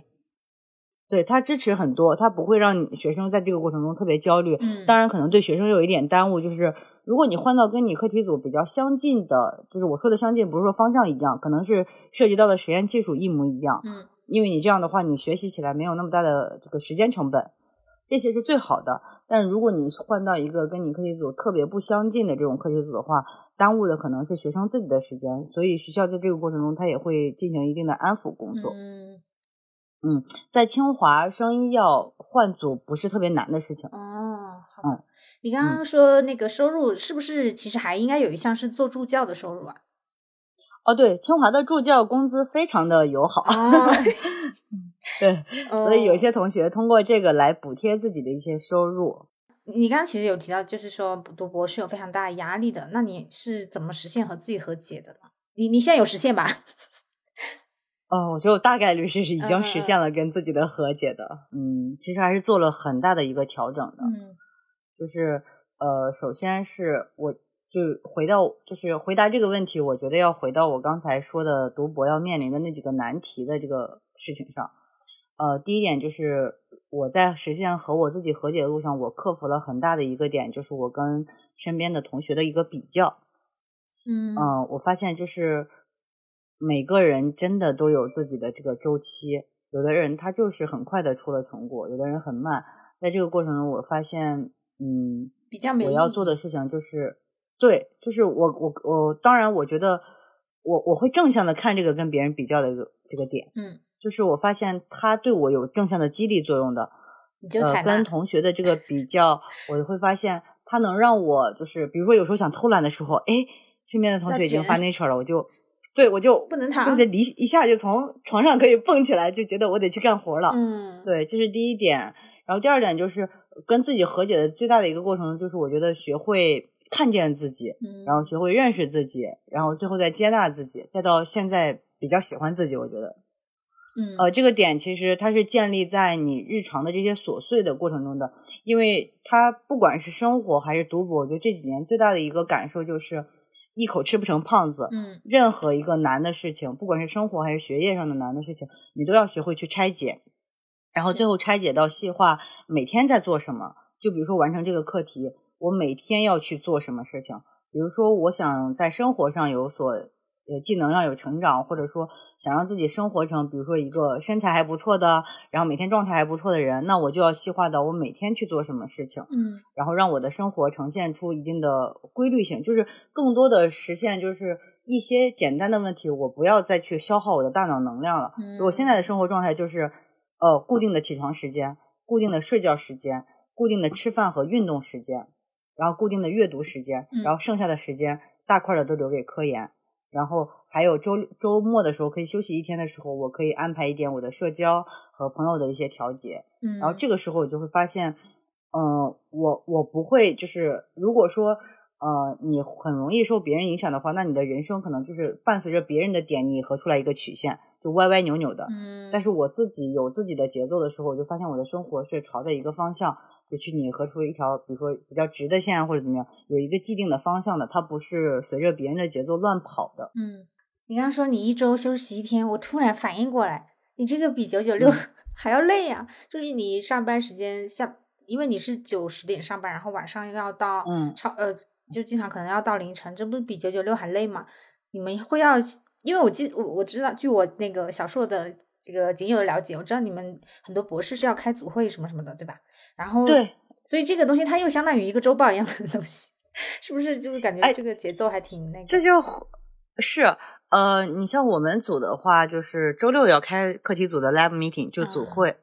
对他支持很多，他不会让学生在这个过程中特别焦虑。嗯，当然可能对学生有一点耽误，就是如果你换到跟你课题组比较相近的，就是我说的相近，不是说方向一样，可能是涉及到的实验技术一模一样。嗯。因为你这样的话，你学习起来没有那么大的这个时间成本，这些是最好的。但如果你换到一个跟你课题组特别不相近的这种课题组的话，耽误的可能是学生自己的时间。所以学校在这个过程中，他也会进行一定的安抚工作。嗯，嗯，在清华生医药换组不是特别难的事情。哦，好的。你刚刚说那个收入是不是其实还应该有一项是做助教的收入啊？哦，对，清华的助教工资非常的友好，对，所以有些同学通过这个来补贴自己的一些收入。你刚刚其实有提到，就是说读博是有非常大的压力的，那你是怎么实现和自己和解的呢？你你现在有实现吧？哦，我觉得我大概率是已经实现了跟自己的和解的。嗯，其实还是做了很大的一个调整的。嗯，就是呃，首先是我。就回到，就是回答这个问题，我觉得要回到我刚才说的读博要面临的那几个难题的这个事情上。呃，第一点就是我在实现和我自己和解的路上，我克服了很大的一个点，就是我跟身边的同学的一个比较。嗯嗯，我发现就是每个人真的都有自己的这个周期，有的人他就是很快的出了成果，有的人很慢。在这个过程中，我发现，嗯，比较没我要做的事情就是。对，就是我我我，当然我觉得我我会正向的看这个跟别人比较的这个这个点，嗯，就是我发现他对我有正向的激励作用的，你就呃跟同学的这个比较，我会发现他能让我就是比如说有时候想偷懒的时候，哎，身边的同学已经发 nature 了，我就对我就不能躺，就是离一下就从床上可以蹦起来，就觉得我得去干活了，嗯，对，这是第一点，然后第二点就是跟自己和解的最大的一个过程，就是我觉得学会。看见自己，然后学会认识自己，然后最后再接纳自己，再到现在比较喜欢自己。我觉得，嗯，呃，这个点其实它是建立在你日常的这些琐碎的过程中的，因为它不管是生活还是读博，我觉得这几年最大的一个感受就是一口吃不成胖子。嗯，任何一个难的事情，不管是生活还是学业上的难的事情，你都要学会去拆解，然后最后拆解到细化，每天在做什么。就比如说完成这个课题。我每天要去做什么事情？比如说，我想在生活上有所呃技能上有成长，或者说想让自己生活成，比如说一个身材还不错的，然后每天状态还不错的人，那我就要细化到我每天去做什么事情，嗯，然后让我的生活呈现出一定的规律性，就是更多的实现，就是一些简单的问题，我不要再去消耗我的大脑能量了。我现在的生活状态就是，呃，固定的起床时间，固定的睡觉时间，固定的吃饭和运动时间。然后固定的阅读时间，然后剩下的时间大块的都留给科研，然后还有周周末的时候可以休息一天的时候，我可以安排一点我的社交和朋友的一些调节。嗯，然后这个时候我就会发现，嗯，我我不会就是如果说呃你很容易受别人影响的话，那你的人生可能就是伴随着别人的点你合出来一个曲线，就歪歪扭扭的。嗯，但是我自己有自己的节奏的时候，我就发现我的生活是朝着一个方向。就去拟合出一条，比如说比较直的线或者怎么样，有一个既定的方向的，它不是随着别人的节奏乱跑的。嗯，你刚刚说你一周休息一天，我突然反应过来，你这个比九九六 还要累呀。就是你上班时间下，因为你是九十点上班，然后晚上要到嗯超呃，就经常可能要到凌晨，这不是比九九六还累吗？你们会要，因为我记我我知道，据我那个小硕的这个仅有的了解，我知道你们很多博士是要开组会什么什么的，对吧？然后对，所以这个东西它又相当于一个周报一样的东西，是不是？就是感觉哎这个节奏还挺那个。这就是呃，你像我们组的话，就是周六要开课题组的 lab meeting，就组嗯会。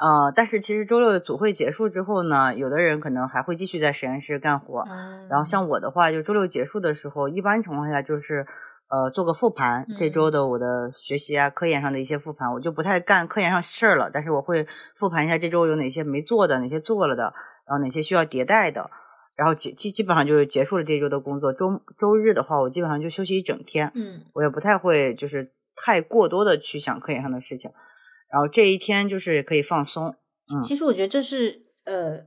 呃，但是其实周六的组会结束之后呢，有的人可能还会继续在实验室干活。嗯，然后像我的话，就周六结束的时候，一般情况下就是呃做个复盘，这嗯周的我的学习啊、科研上的一些复盘，我就不太干科研上事儿了，但是我会复盘一下这周有哪些没做的，哪些做了的，然后哪些需要迭代的，然后基基基本上就是结束了这周的工作。周周日的话，我基本上就休息一整天，嗯我也不太会就是太过多的去想科研上的事情，然后这一天就是可以放松。嗯其实我觉得这是呃，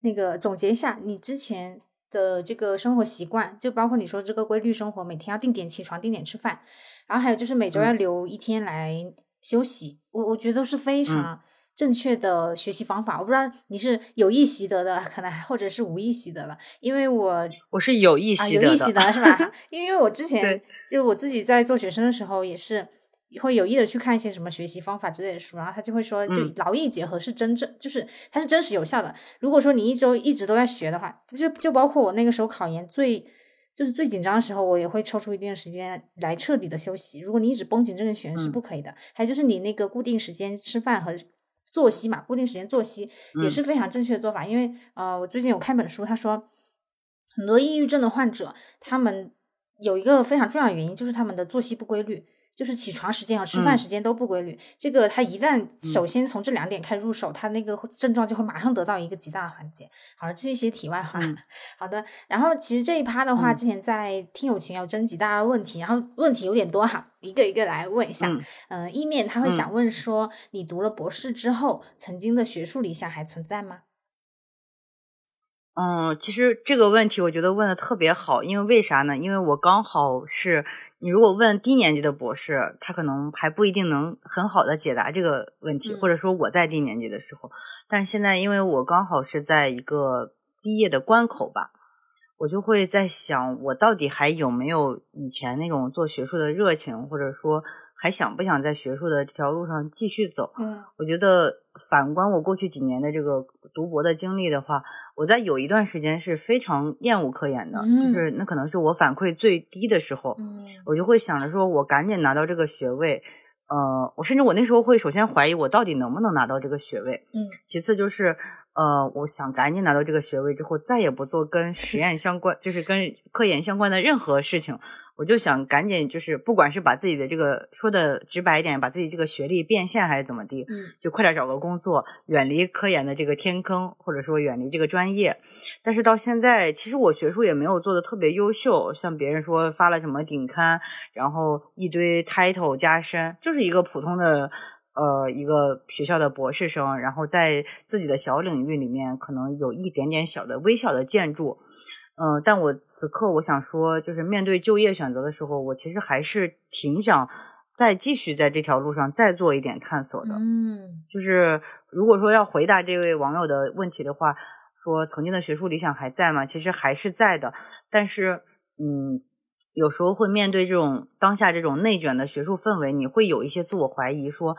那个总结一下你之前的这个生活习惯，就包括你说这个规律生活，每天要定点起床、定点吃饭，然后还有就是每周要嗯留一天来休息。我我觉得都是非嗯常正确的学习方法。我不知道你是有意习得的，可能还或者是无意习得了，因为我我是有意啊，习得的，有意习得是吧？因为我之前就我自己在做学生的时候，也是会有意的去看一些什么学习方法之类的书，然后他就会说，就嗯劳逸结合是真正，就是它是真实有效的。如果说你一周一直都在学的话，就就包括我那个时候考研最。就是最紧张的时候，我也会抽出一定的时间来彻底的休息。如果你一直绷紧这根弦是嗯不可以的。还有就是你那个固定时间吃饭和作息嘛，固定时间作息也嗯是非常正确的做法。因为呃，我最近有看本书，他说很多抑郁症的患者，他们有一个非常重要的原因，就是他们的作息不规律，就是起床时间和吃饭嗯时间都不规律。这个他一旦首先从这两点开始入手，他那个症状就会马上得到一个极大的缓解。好了，这一些题外话。嗯 好的，然后其实这一趴的话，嗯之前在听友群要征集大家的问题，然后问题有点多哈，一个一个来问一下。嗯嗯、一面他会嗯想问说，你读了博士之后，曾经的学术理想还存在吗？嗯，其实这个问题我觉得问的特别好，因为为啥呢？因为我刚好是你如果问低年级的博士，他可能还不一定能很好的解答这个问题，嗯。或者说我在低年级的时候，但是现在因为我刚好是在一个毕业的关口吧，我就会在想，我到底还有没有以前那种做学术的热情，或者说还想不想在学术的这条路上继续走？嗯。我觉得反观我过去几年的这个读博的经历的话，我在有一段时间是非常厌恶科研的，嗯就是那可能是我反馈最低的时候，嗯我就会想着说，我赶紧拿到这个学位。呃，我甚至我那时候会首先怀疑我到底能不能拿到这个学位，嗯其次就是呃，我想赶紧拿到这个学位之后，再也不做跟实验相关，就是跟科研相关的任何事情。我就想赶紧，就是不管是把自己的这个说的直白一点，把自己这个学历变现还是怎么地，嗯就快点找个工作，远离科研的这个天坑，或者说远离这个专业。但是到现在，其实我学术也没有做的特别优秀，像别人说发了什么顶刊，然后一堆 title 加深，就是一个普通的呃一个学校的博士生，然后在自己的小领域里面可能有一点点小的微小的建筑。嗯、但我此刻我想说，就是面对就业选择的时候，我其实还是挺想再继续在这条路上再做一点探索的。嗯就是如果说要回答这位网友的问题的话，说曾经的学术理想还在吗？其实还是在的，但是嗯，有时候会面对这种当下这种内卷的学术氛围，你会有一些自我怀疑，说，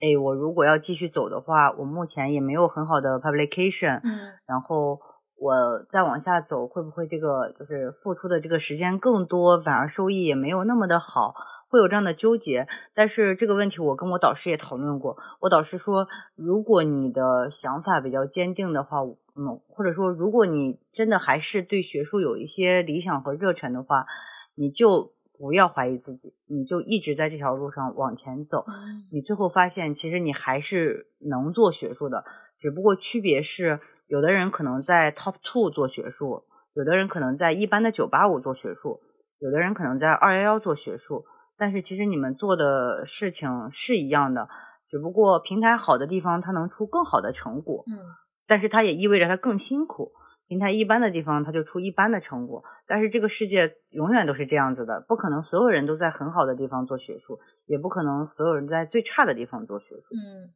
哎，我如果要继续走的话，我目前也没有很好的 publication，嗯然后我再往下走，会不会这个就是付出的这个时间更多，反而收益也没有那么的好，会有这样的纠结。但是这个问题我跟我导师也讨论过，我导师说，如果你的想法比较坚定的话，嗯，或者说如果你真的还是对学术有一些理想和热忱的话，你就不要怀疑自己，你就一直在这条路上往前走。嗯你最后发现，其实你还是能做学术的，只不过区别是，有的人可能在 top two 做学术，有的人可能在一般的九八五做学术，有的人可能在二幺幺做学术，但是其实你们做的事情是一样的，只不过平台好的地方，它能出更好的成果。嗯但是它也意味着它更辛苦。平台一般的地方，它就出一般的成果。但是这个世界永远都是这样子的，不可能所有人都在很好的地方做学术，也不可能所有人在最差的地方做学术。嗯，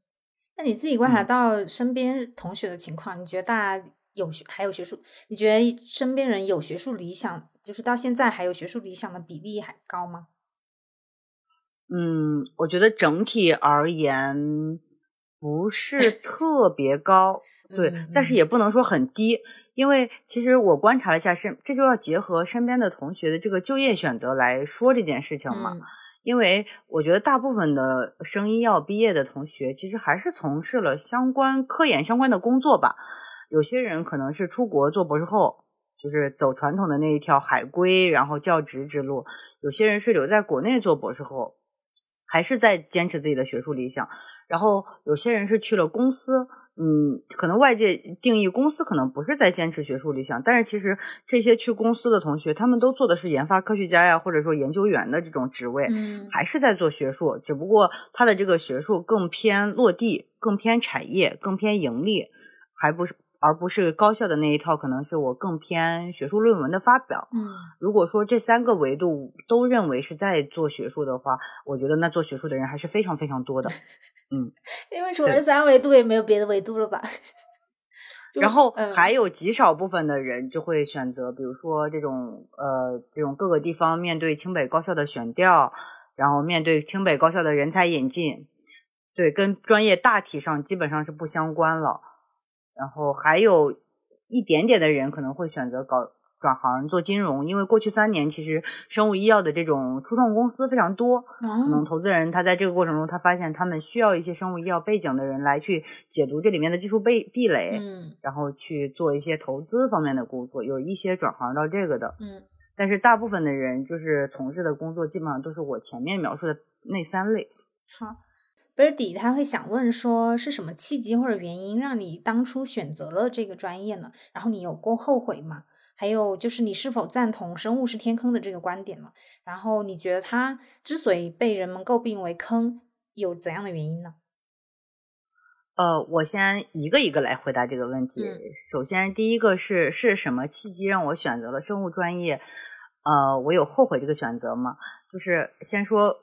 那你自己观察到身边同学的情况，你觉得大家有学还有学术？你觉得身边人有学术理想，就是到现在还有学术理想的比例还高吗？嗯，我觉得整体而言不是特别高，对，但是也不能说很低。因为其实我观察了一下，身这就要结合身边的同学的这个就业选择来说这件事情嘛。因为我觉得大部分的生医要毕业的同学，其实还是从事了相关科研相关的工作吧。有些人可能是出国做博士后，就是走传统的那一条海归然后教职之路；有些人是留在国内做博士后，还是在坚持自己的学术理想；然后有些人是去了公司。嗯，可能外界定义公司可能不是在坚持学术理想，但是其实这些去公司的同学，他们都做的是研发科学家呀，或者说研究员的这种职位，嗯，还是在做学术，只不过他的这个学术更偏落地，更偏产业，更偏盈利，还不是。而不是高校的那一套，可能是我更偏学术论文的发表。嗯，如果说这三个维度都认为是在做学术的话，我觉得那做学术的人还是非常非常多的。嗯，因为除了三维度，也没有别的维度了吧？然后还有极少部分的人就会选择，比如说这种呃，这种各个地方面对清北高校的选调，然后面对清北高校的人才引进，对，跟专业大体上基本上是不相关了。然后还有一点点的人可能会选择搞转行做金融，因为过去三年其实生物医药的这种初创公司非常多，可能投资人他在这个过程中他发现他们需要一些生物医药背景的人来去解读这里面的技术壁壁垒，嗯，然后去做一些投资方面的工作，有一些转行到这个的，嗯，但是大部分的人就是从事的工作基本上都是我前面描述的那三类。好。Birdy 他会想问说，是什么契机或者原因让你当初选择了这个专业呢？然后你有过后悔吗？还有就是你是否赞同生物是天坑的这个观点呢？然后你觉得它之所以被人们诟病为坑，有怎样的原因呢？呃，我先一个一个来回答这个问题。首先，第一个是是什么契机让我选择了生物专业？呃，我有后悔这个选择吗？就是先说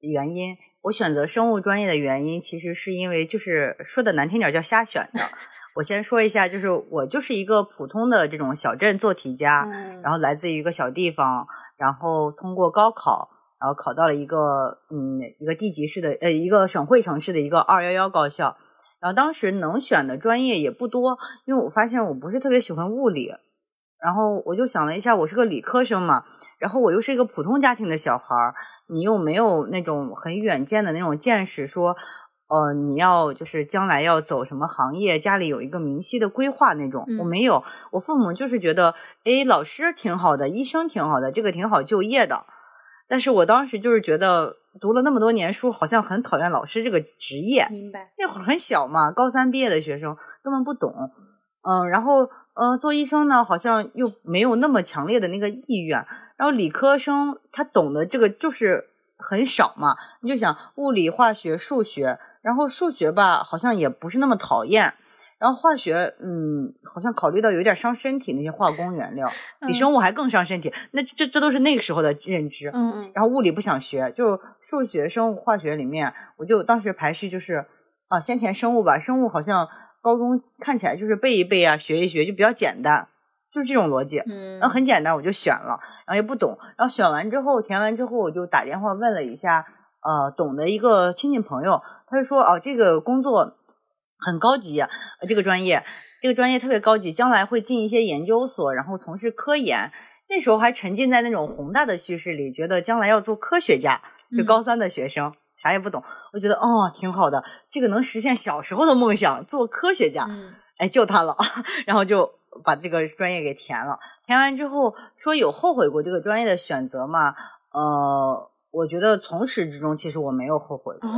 原因。我选择生物专业的原因，其实是因为就是说的难听点叫瞎选的。我先说一下，就是我就是一个普通的这种小镇做题家，然后来自于一个小地方，然后通过高考，然后考到了一个嗯一个地级市的呃一个省会城市的一个二幺幺高校。然后当时能选的专业也不多，因为我发现我不是特别喜欢物理，然后我就想了一下，我是个理科生嘛，然后我又是一个普通家庭的小孩儿。你又没有那种很远见的那种见识，说，呃，你要就是将来要走什么行业，家里有一个明晰的规划那种。我没有，我父母就是觉得，哎，老师挺好的，医生挺好的，这个挺好就业的。但是我当时就是觉得，读了那么多年书，好像很讨厌老师这个职业。明白。那会儿很小嘛，高三毕业的学生根本不懂。嗯，然后，嗯，做医生呢，好像又没有那么强烈的那个意愿。然后理科生他懂得这个就是很少嘛，你就想物理、化学、数学，然后数学吧好像也不是那么讨厌，然后化学嗯好像考虑到有点伤身体那些化工原料，比生物还更伤身体，那这这都是那个时候的认知。嗯嗯。然后物理不想学，就数学、生物、化学里面，我就当时排序就是啊先填生物吧，生物好像高中看起来就是背一背啊，学一学就比较简单。就是这种逻辑，嗯，然后很简单，我就选了，然后也不懂，然后选完之后填完之后，我就打电话问了一下，呃，懂的一个亲戚朋友，他就说，哦，这个工作很高级，这个专业，这个专业特别高级，将来会进一些研究所，然后从事科研。那时候还沉浸在那种宏大的叙事里，觉得将来要做科学家，就高三的学生，啥也不懂，我觉得哦，挺好的，这个能实现小时候的梦想，做科学家，哎，就他了，然后就。把这个专业给填了，填完之后说有后悔过这个专业的选择吗？呃，我觉得从始至终其实我没有后悔过，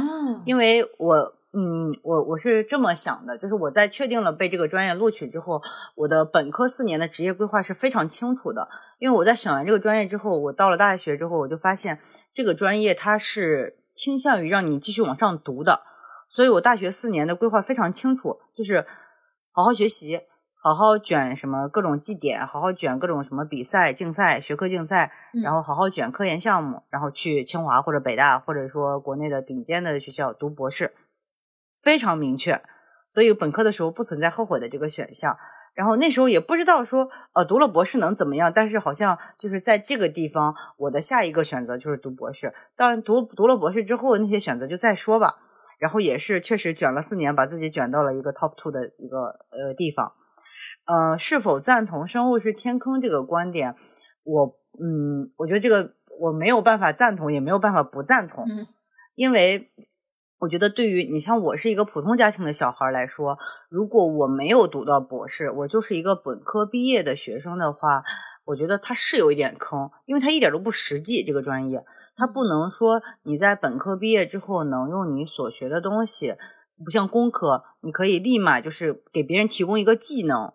因为我嗯，我我是这么想的，就是我在确定了被这个专业录取之后，我的本科四年的职业规划是非常清楚的，因为我在选完这个专业之后，我到了大学之后，我就发现这个专业它是倾向于让你继续往上读的，所以我大学四年的规划非常清楚，就是。好好学习，好好卷什么各种绩点，好好卷各种什么比赛、竞赛、学科竞赛，然后好好卷科研项目，然后去清华或者北大，或者说国内的顶尖的学校读博士，非常明确。所以本科的时候不存在后悔的这个选项。然后那时候也不知道说，呃，读了博士能怎么样？但是好像就是在这个地方，我的下一个选择就是读博士。当然，读读了博士之后，那些选择就再说吧。然后也是确实卷了四年，把自己卷到了一个 top two 的一个呃地方。呃，是否赞同生物是天坑这个观点？我嗯，我觉得这个我没有办法赞同，也没有办法不赞同，因为。我觉得，对于你像我是一个普通家庭的小孩来说，如果我没有读到博士，我就是一个本科毕业的学生的话，我觉得他是有一点坑，因为他一点都不实际。这个专业，他不能说你在本科毕业之后能用你所学的东西，不像工科，你可以立马就是给别人提供一个技能，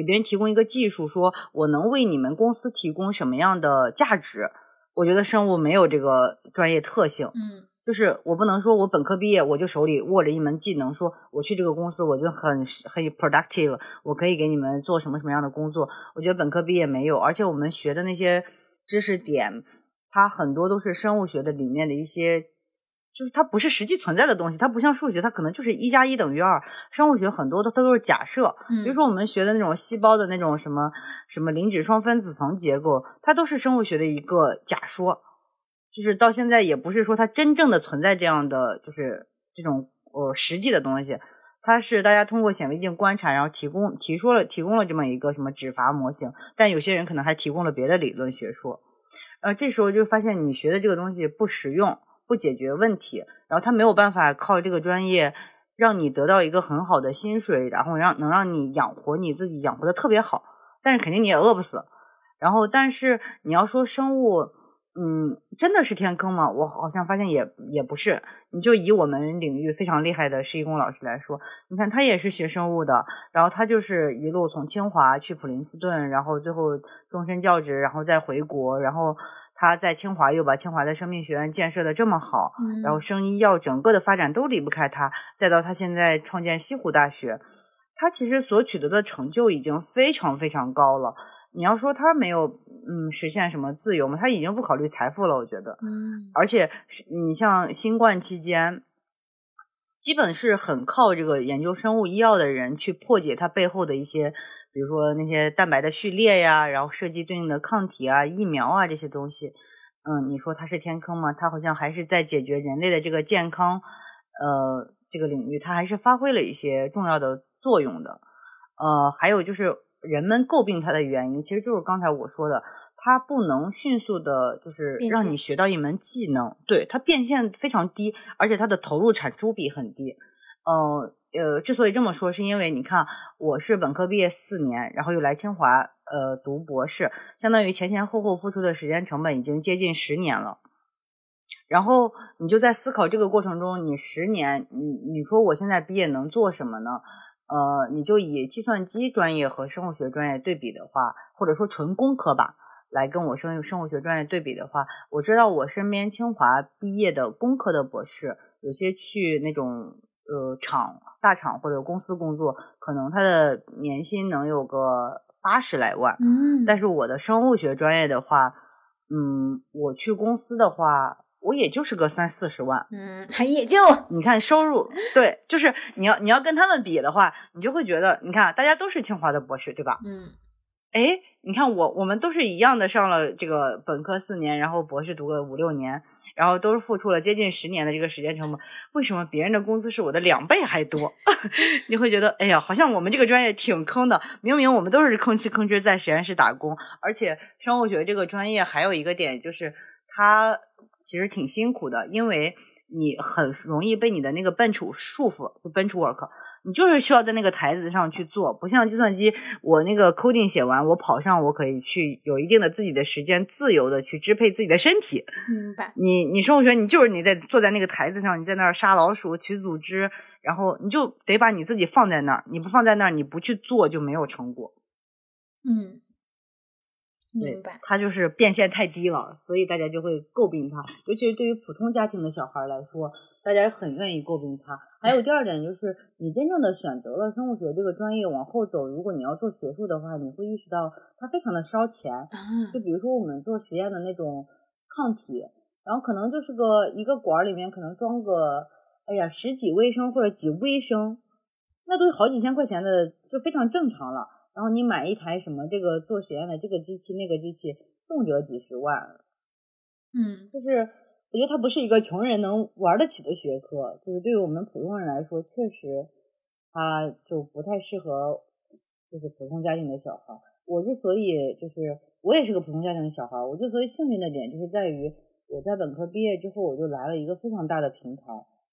给别人提供一个技术，说我能为你们公司提供什么样的价值。我觉得生物没有这个专业特性。嗯。就是我不能说我本科毕业我就手里握着一门技能，说我去这个公司我就很很 productive，我可以给你们做什么什么样的工作。我觉得本科毕业没有，而且我们学的那些知识点，它很多都是生物学的里面的一些，就是它不是实际存在的东西，它不像数学，它可能就是一加一等于二。生物学很多的它都是假设，比如说我们学的那种细胞的那种什么什么磷脂双分子层结构，它都是生物学的一个假说。就是到现在也不是说它真正的存在这样的就是这种呃实际的东西，它是大家通过显微镜观察，然后提供提出了提供了这么一个什么脂阀模型，但有些人可能还提供了别的理论学说，呃，这时候就发现你学的这个东西不实用，不解决问题，然后他没有办法靠这个专业让你得到一个很好的薪水，然后让能让你养活你自己，养活的特别好，但是肯定你也饿不死，然后但是你要说生物。嗯，真的是天坑吗？我好像发现也也不是。你就以我们领域非常厉害的施一公老师来说，你看他也是学生物的，然后他就是一路从清华去普林斯顿，然后最后终身教职，然后再回国，然后他在清华又把清华的生命学院建设的这么好，然后生医药整个的发展都离不开他，再到他现在创建西湖大学，他其实所取得的成就已经非常非常高了。你要说他没有嗯实现什么自由吗？他已经不考虑财富了，我觉得。嗯。而且你像新冠期间，基本是很靠这个研究生物医药的人去破解它背后的一些，比如说那些蛋白的序列呀，然后设计对应的抗体啊、疫苗啊这些东西。嗯，你说它是天坑吗？它好像还是在解决人类的这个健康，呃，这个领域，它还是发挥了一些重要的作用的。呃，还有就是。人们诟病它的原因，其实就是刚才我说的，它不能迅速的，就是让你学到一门技能，对它变现非常低，而且它的投入产出比很低。呃呃，之所以这么说，是因为你看，我是本科毕业四年，然后又来清华呃读博士，相当于前前后后付出的时间成本已经接近十年了。然后你就在思考这个过程中，你十年，你你说我现在毕业能做什么呢？呃，你就以计算机专业和生物学专业对比的话，或者说纯工科吧，来跟我生生物学专业对比的话，我知道我身边清华毕业的工科的博士，有些去那种呃厂大厂或者公司工作，可能他的年薪能有个八十来万。嗯，但是我的生物学专业的话，嗯，我去公司的话。我也就是个三四十万，嗯，还也就你看收入，对，就是你要你要跟他们比的话，你就会觉得，你看大家都是清华的博士，对吧？嗯，哎，你看我我们都是一样的，上了这个本科四年，然后博士读个五六年，然后都是付出了接近十年的这个时间成本，为什么别人的工资是我的两倍还多？你会觉得，哎呀，好像我们这个专业挺坑的，明明我们都是吭哧吭哧在实验室打工，而且生物学这个专业还有一个点就是它。其实挺辛苦的，因为你很容易被你的那个 bench 束缚，就 bench work，你就是需要在那个台子上去做，不像计算机，我那个 coding 写完，我跑上，我可以去有一定的自己的时间，自由的去支配自己的身体。明白。你你生物学，你就是你在坐在那个台子上，你在那儿杀老鼠、取组织，然后你就得把你自己放在那儿，你不放在那儿，你不去做就没有成果。嗯。明白，他就是变现太低了，所以大家就会诟病他。尤其是对于普通家庭的小孩来说，大家很愿意诟病他。还有第二点就是，你真正的选择了生物学这个专业往后走，如果你要做学术的话，你会意识到它非常的烧钱。就比如说我们做实验的那种抗体，然后可能就是个一个管里面可能装个，哎呀十几微升或者几微升，那都好几千块钱的，就非常正常了。然后你买一台什么这个做实验的这个机器那个机器，动辄几十万。嗯，就是。我觉得它不是一个穷人能玩得起的学科，就是对于我们普通人来说，确实，它就不太适合，就是普通家庭的小孩。我之所以就是我也是个普通家庭的小孩，我之所以幸运的点就是在于我在本科毕业之后，我就来了一个非常大的平台，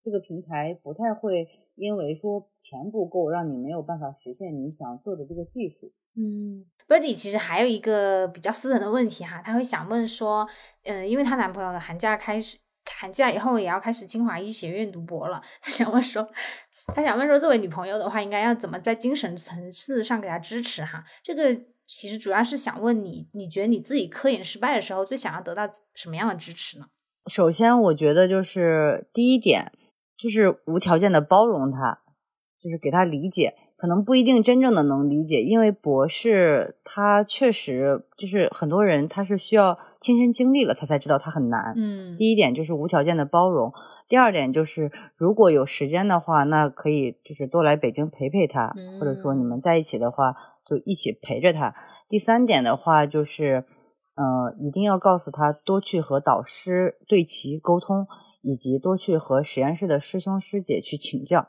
这个平台不太会因为说钱不够，让你没有办法实现你想做的这个技术。嗯，Birdy 其实还有一个比较私人的问题哈，他会想问说，嗯，因为她男朋友寒假开始，寒假以后也要开始清华医学院读博了，他想问说，他想问说，作为女朋友的话，应该要怎么在精神层次上给他支持哈？这个其实主要是想问你，你觉得你自己科研失败的时候，最想要得到什么样的支持呢？首先，我觉得就是第一点，就是无条件的包容他，就是给他理解。可能不一定真正的能理解，因为博士他确实就是很多人他是需要亲身经历了他才知道他很难。嗯，第一点就是无条件的包容，第二点就是如果有时间的话，那可以就是多来北京陪陪他，或者说你们在一起的话就一起陪着他。第三点的话就是，呃，一定要告诉他多去和导师对齐沟通，以及多去和实验室的师兄师姐去请教。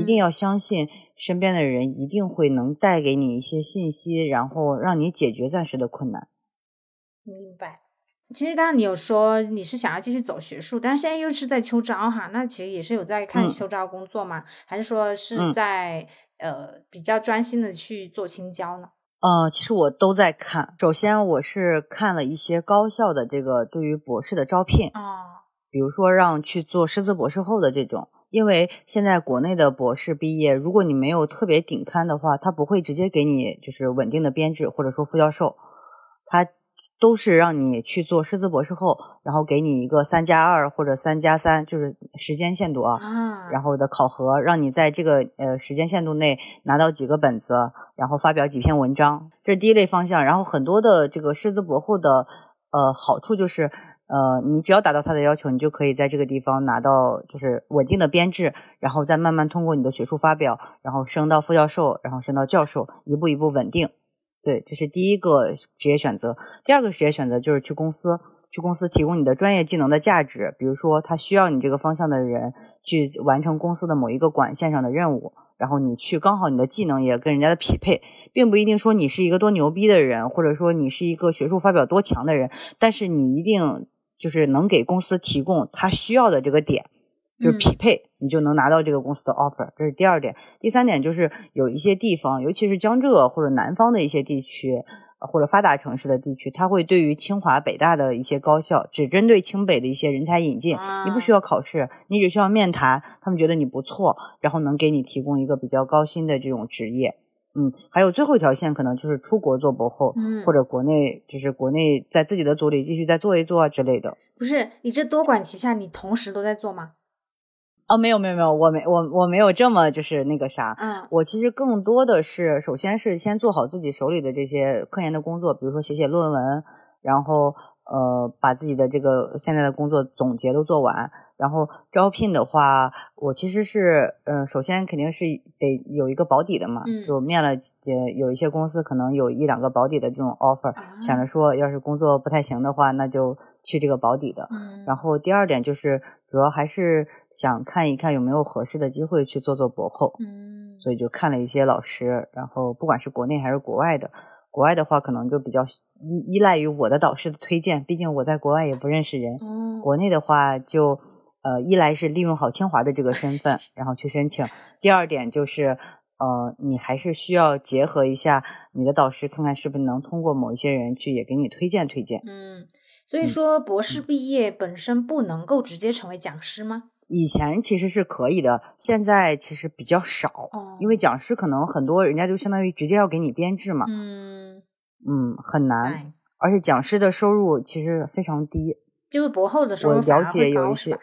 一定要相信身边的人一定会能带给你一些信息，然后让你解决暂时的困难。明白。其实刚刚你有说你是想要继续走学术，但是现在又是在秋招哈，那其实也是有在看秋招工作吗？还是说是在呃比较专心的去做青椒呢？嗯，其实我都在看。首先我是看了一些高校的这个对于博士的招聘啊，比如说让去做师资博士后的这种。因为现在国内的博士毕业，如果你没有特别顶刊的话，他不会直接给你就是稳定的编制或者说副教授，他都是让你去做师资博士后，然后给你一个三加二或者三加三，就是时间限度啊，然后的考核，让你在这个呃时间限度内拿到几个本子，然后发表几篇文章，这是第一类方向。然后很多的这个师资博后的呃好处就是。呃，你只要达到他的要求，你就可以在这个地方拿到就是稳定的编制，然后再慢慢通过你的学术发表，然后升到副教授，然后升到教授，一步一步稳定。对，这是第一个职业选择。第二个职业选择就是去公司，去公司提供你的专业技能的价值，比如说他需要你这个方向的人去完成公司的某一个管线上的任务。然后你去，刚好你的技能也跟人家的匹配，并不一定说你是一个多牛逼的人，或者说你是一个学术发表多强的人，但是你一定。就是能给公司提供他需要的这个点，就是匹配，你就能拿到这个公司的 offer。这是第二点。第三点就是有一些地方，尤其是江浙或者南方的一些地区，或者发达城市的地区，他会对于清华、北大的一些高校，只针对清北的一些人才引进。你不需要考试，你只需要面谈，他们觉得你不错，然后能给你提供一个比较高薪的这种职业。嗯，还有最后一条线，可能就是出国做博后，嗯，或者国内就是国内在自己的组里继续再做一做啊之类的。不是，你这多管齐下，你同时都在做吗？哦，没有没有没有，我没我我没有这么就是那个啥，嗯，我其实更多的是，首先是先做好自己手里的这些科研的工作，比如说写写论文，然后呃把自己的这个现在的工作总结都做完。然后招聘的话，我其实是，嗯，首先肯定是得有一个保底的嘛，就面了，呃，有一些公司可能有一两个保底的这种 offer，想着说要是工作不太行的话，那就去这个保底的。然后第二点就是，主要还是想看一看有没有合适的机会去做做博后，嗯，所以就看了一些老师，然后不管是国内还是国外的，国外的话可能就比较依依赖于我的导师的推荐，毕竟我在国外也不认识人，国内的话就。呃，一来是利用好清华的这个身份，然后去申请；第二点就是，呃，你还是需要结合一下你的导师，看看是不是能通过某一些人去也给你推荐推荐。嗯，所以说博士毕业本身不能够直接成为讲师吗？以前其实是可以的，现在其实比较少，因为讲师可能很多人家就相当于直接要给你编制嘛。嗯嗯，很难，而且讲师的收入其实非常低，就是博后的收入我了解有一些。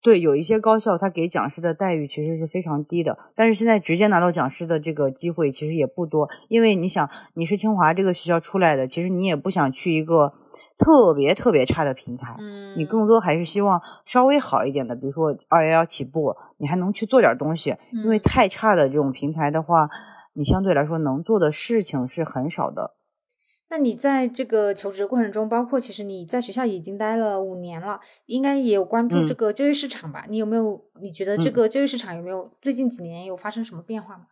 对，有一些高校它给讲师的待遇其实是非常低的，但是现在直接拿到讲师的这个机会其实也不多，因为你想你是清华这个学校出来的，其实你也不想去一个特别特别差的平台，嗯，你更多还是希望稍微好一点的，比如说二幺幺起步，你还能去做点东西，因为嗯太差的这种平台的话，你相对来说能做的事情是很少的。那你在这个求职过程中，包括其实你在学校已经待了五年了，应该也有关注这嗯个就业市场吧？你有没有？你觉得这嗯个就业市场有没有最近几年有发生什么变化吗？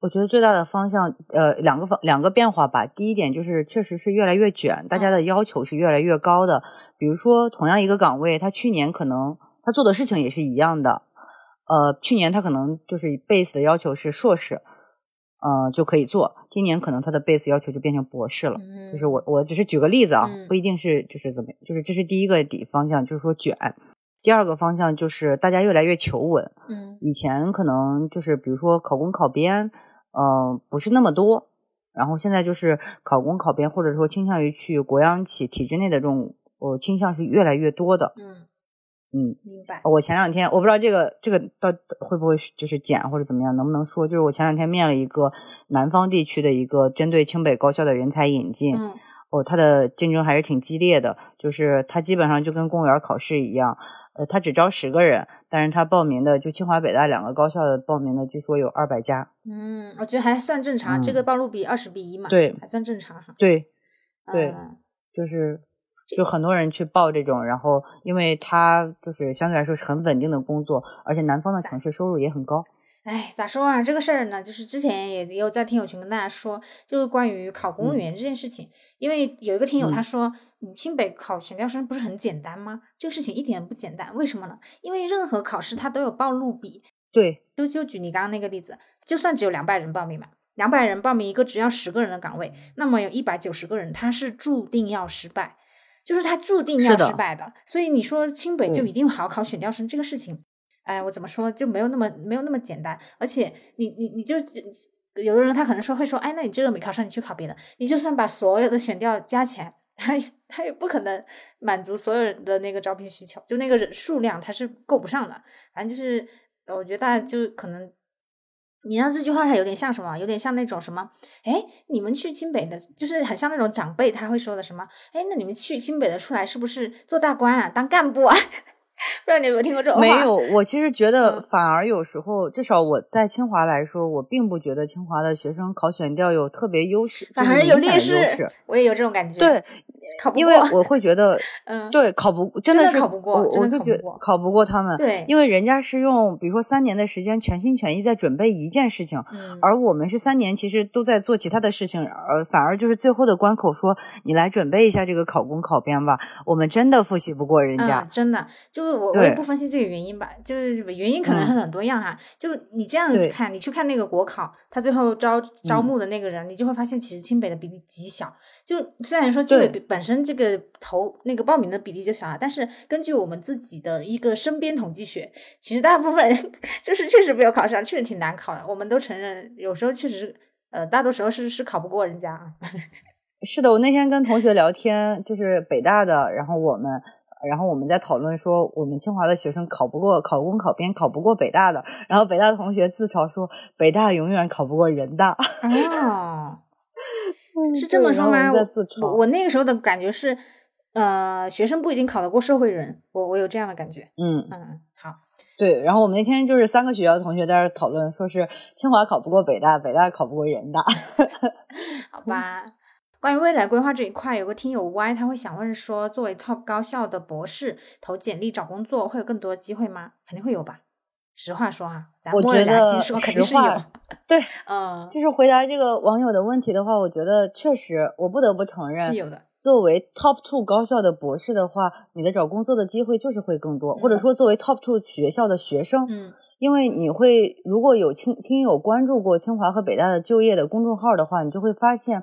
我觉得最大的方向，呃，两个方两个变化吧。第一点就是，确实是越来越卷，大家的要求是越来越高的。比如说，同样一个岗位，他去年可能他做的事情也是一样的，呃，去年他可能就是 base 的要求是硕士，呃，就可以做。今年可能他的 base 要求就变成博士了。嗯，就是我我只是举个例子啊，嗯不一定是就是怎么，就是这是第一个底方向，就是说卷。第二个方向就是大家越来越求稳，嗯以前可能就是比如说考公考编，呃，不是那么多，然后现在就是考公考编，或者说倾向于去国央企体制内的这种，呃，倾向是越来越多的。嗯，嗯，明白。我前两天我不知道这个这个到会不会就是减或者怎么样，能不能说？就是我前两天面了一个南方地区的一个针对清北高校的人才引进，嗯哦，它的竞争还是挺激烈的，就是它基本上就跟公务员考试一样，呃，他只招十个人，但是他报名的就清华北大两个高校的报名的，据说有二百家。嗯，我觉得还算正常，这嗯个报录比二十比一嘛，对还算正常哈。对，对嗯就是就很多人去报这种，然后因为他就是相对来说是很稳定的工作，而且南方的城市收入也很高。哎，咋说啊？这个事儿呢，就是之前也也有在听友群跟大家说，就是关于考公务嗯员这件事情。因为有一个听友他嗯说，嗯清北考选调生不是很简单吗？这个事情一点也不简单，为什么呢？因为任何考试它都有报录比。对，就就举你刚刚那个例子，就算只有两百人报名嘛，两百人报名一个只要十个人的岗位，那么有一百九十个人他是注定要失败，就是他注定要失败的。所以你说清北就一定好考选调生这个事情，哎，我怎么说就没有那么没有那么简单，而且你你你就。有的人他可能说会说，哎，那你这个没考上，你去考别的。你就算把所有的选调加起来，他他也不可能满足所有人的那个招聘需求，就那个人数量他是够不上的。反正就是，呃我觉得大家就可能，你让这句话它有点像什么？有点像那种什么？哎，你们去清北的，就是很像那种长辈他会说的什么？哎，那你们去清北的出来是不是做大官啊，当干部啊？不知道你有没有听过这种话？没有，我其实觉得嗯反而有时候，至少我在清华来说，我并不觉得清华的学生考选调有特别优势，反而有劣明显的优势势。，我也有这种感觉。对，考不因为我会觉得，嗯，对，考不真真的是考不过我就觉得考不过考不过他们，对因为人家是用比如说三年的时间全心全意在准备一件事情，嗯，而我们是三年其实都在做其他的事情，而反而就是最后的关口说你来准备一下这个考公考编吧，我们真的复习不过人家，嗯、真的，就是我我也不分析这个原因吧，就是原因可能嗯很多样哈。就你这样子对看，你去看那个国考，他最后招招嗯募的那个人，你就会发现其实清北的比例极小。就虽然说清北比本身这个投那个报名的比例就小了，但是根据我们自己的一个身边统计学，其实大部分人就是确实没有考上，确实挺难考的。我们都承认，有时候确实呃，大多时候是是考不过人家啊。是的，我那天跟同学聊天，就是北大的，然后我们，然后我们在讨论说，我们清华的学生考不过考公考编，考不过北大的，然后北大的同学自嘲说，北大永远考不过人大。哦，是这么说吗？我我那个时候的感觉是，呃，学生不一定考得过社会人，我我有这样的感觉。嗯，嗯，好，对。然后我们那天就是三个学校的同学在那讨论，说是清华考不过北大，北大考不过人大。好吧。关于未来规划这一块，有个听友 Y 他会想问说，作为 top 高校的博士投简历找工作会有更多机会吗？肯定会有吧。实话说哈，咱我摸着觉得良心说，肯定是有。对，嗯，就是回答这个网友的问题的话，我觉得确实，我不得不承认是，有的。作为 top two 高校的博士的话，你的找工作的机会就是会更多，或者嗯说作为 top two 学校的学生，嗯因为你会如果有清听友关注过清华和北大的就业的公众号的话，你就会发现。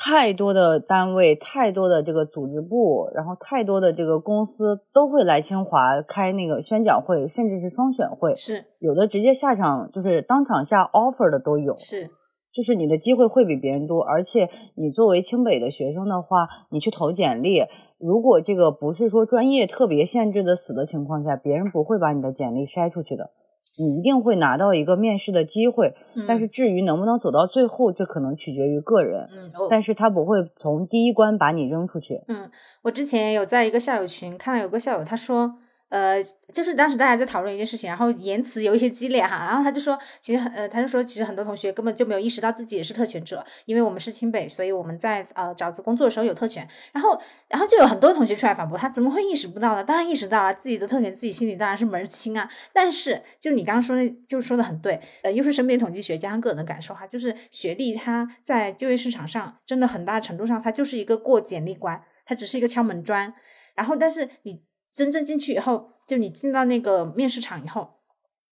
太多的单位，太多的这个组织部，然后太多的这个公司都会来清华开那个宣讲会，甚至是双选会，是有的直接下场就是当场下 offer 的都有。是，就是你的机会会比别人多，而且你作为清北的学生的话，你去投简历，如果这个不是说专业特别限制的死的情况下，别人不会把你的简历筛出去的。你一定会拿到一个面试的机会，但是至于能不能走到最后，这可能取决于个人。嗯，但是他不会从第一关把你扔出去。嗯，我之前有在一个校友群看到有个校友他说。呃，就是当时大家在讨论一件事情，然后言辞有一些激烈哈，然后他就说，其实很呃，他就说，其实很多同学根本就没有意识到自己也是特权者，因为我们是清北，所以我们在呃找工作的时候有特权，然后然后就有很多同学出来反驳他，怎么会意识不到呢？当然意识到了自己的特权，自己心里当然是门清啊。但是就你刚刚说的，就说的很对，呃，又是身边统计学加上个人的感受哈，就是学历它在就业市场上真的很大程度上它就是一个过简历关，它只是一个敲门砖，然后但是你。真正进去以后，就你进到那个面试场以后，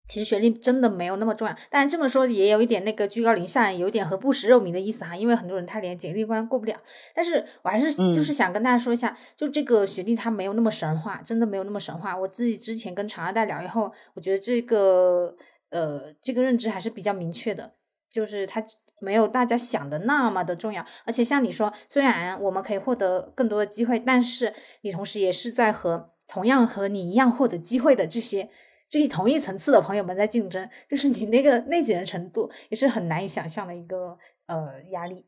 其实学历真的没有那么重要。当然这么说也有一点那个居高临下，有点和不食肉糜的意思哈。因为很多人他连简历关过不了。但是我还是就是想跟大家说一下，就这个学历它没有那么神话，真的没有那么神话。我自己之前跟长二代聊以后，我觉得这个呃这个认知还是比较明确的，就是它没有大家想的那么的重要。而且像你说，虽然我们可以获得更多的机会，但是你同时也是在和同样和你一样获得机会的这些，这一同一层次的朋友们在竞争，就是你那个内卷的程度也是很难以想象的一个呃压力。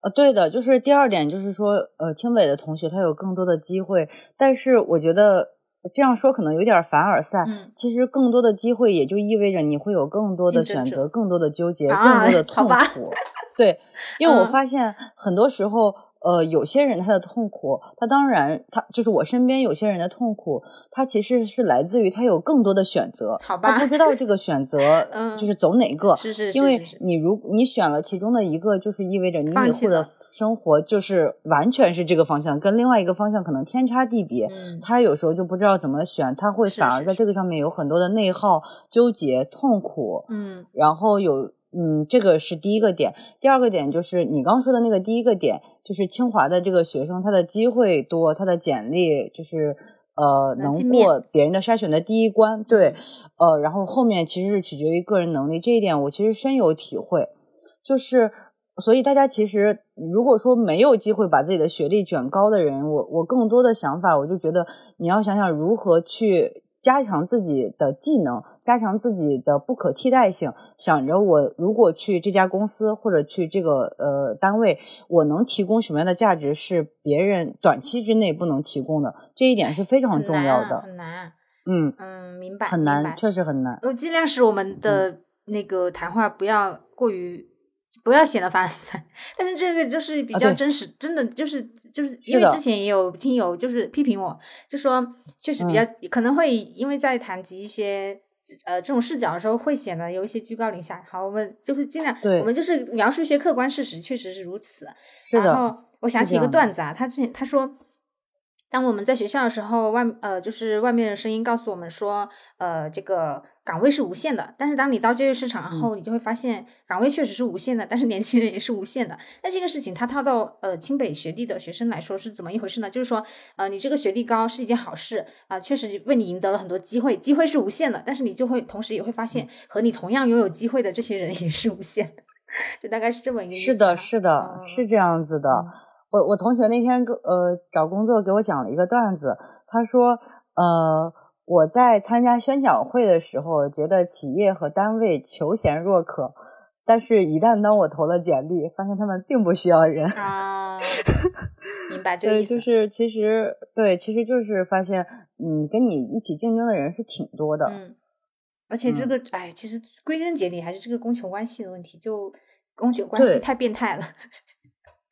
呃，对的，就是第二点，就是说，呃，清北的同学他有更多的机会，但是我觉得这样说可能有点凡尔赛。嗯，其实更多的机会也就意味着你会有更多的选择，更多的纠结，更多的痛苦。对，因为我发现很多时候。呃，有些人他的痛苦，他当然他就是我身边有些人的痛苦，他其实是来自于他有更多的选择，好吧？他不知道这个选择，嗯，就是走哪个，是是是，因为你如你选了其中的一个，就是意味着你以后的生活就是完全是这个方向，跟另外一个方向可能天差地别。嗯，他有时候就不知道怎么选，他会反而在这个上面有很多的内耗、纠结、痛苦。嗯，然后有。嗯，这个是第一个点。第二个点就是你刚说的那个第一个点，就是清华的这个学生，他的机会多，他的简历就是呃能过别人的筛选的第一关。对，呃，然后后面其实是取决于个人能力，这一点我其实深有体会。就是所以大家其实如果说没有机会把自己的学历卷高的人，我我更多的想法，我就觉得你要想想如何去。加强自己的技能，加强自己的不可替代性。想着我如果去这家公司或者去这个呃单位，我能提供什么样的价值是别人短期之内不能提供的，这一点是非常重要的。很难，嗯嗯，明白，很难，确实很难。我尽量使我们的那个谈话不要过于。不要显得凡尔赛，但是这个就是比较真实，真的就是就是因为之前也有听友就是批评我，就说确实比较可能会因为在谈及一些呃这种视角的时候会显得有一些居高临下。好，我们就是尽量，我们就是描述一些客观事实，确实是如此。然后我想起一个段子啊，他之前他说。当我们在学校的时候，外呃就是外面的声音告诉我们说，呃这个岗位是无限的。但是当你到就业市场后，你就会发现岗位确实是无限的，但是年轻人也是无限的。那这个事情它套到呃清北学历的学生来说是怎么一回事呢？就是说，呃你这个学历高是一件好事啊，确实为你赢得了很多机会，机会是无限的。但是你就会同时也会发现，和你同样拥有机会的这些人也是无限的，就大概是这么一个意思。是的，是的，是这样子的。我我同学那天给呃找工作给我讲了一个段子，他说呃我在参加宣讲会的时候觉得企业和单位求贤若渴，但是一旦当我投了简历，发现他们并不需要人啊，明白这个意思？就是其实对，其实就是发现嗯跟你一起竞争的人是挺多的，嗯，而且这个哎其实归根结底还是这个供求关系的问题，就供求关系太变态了。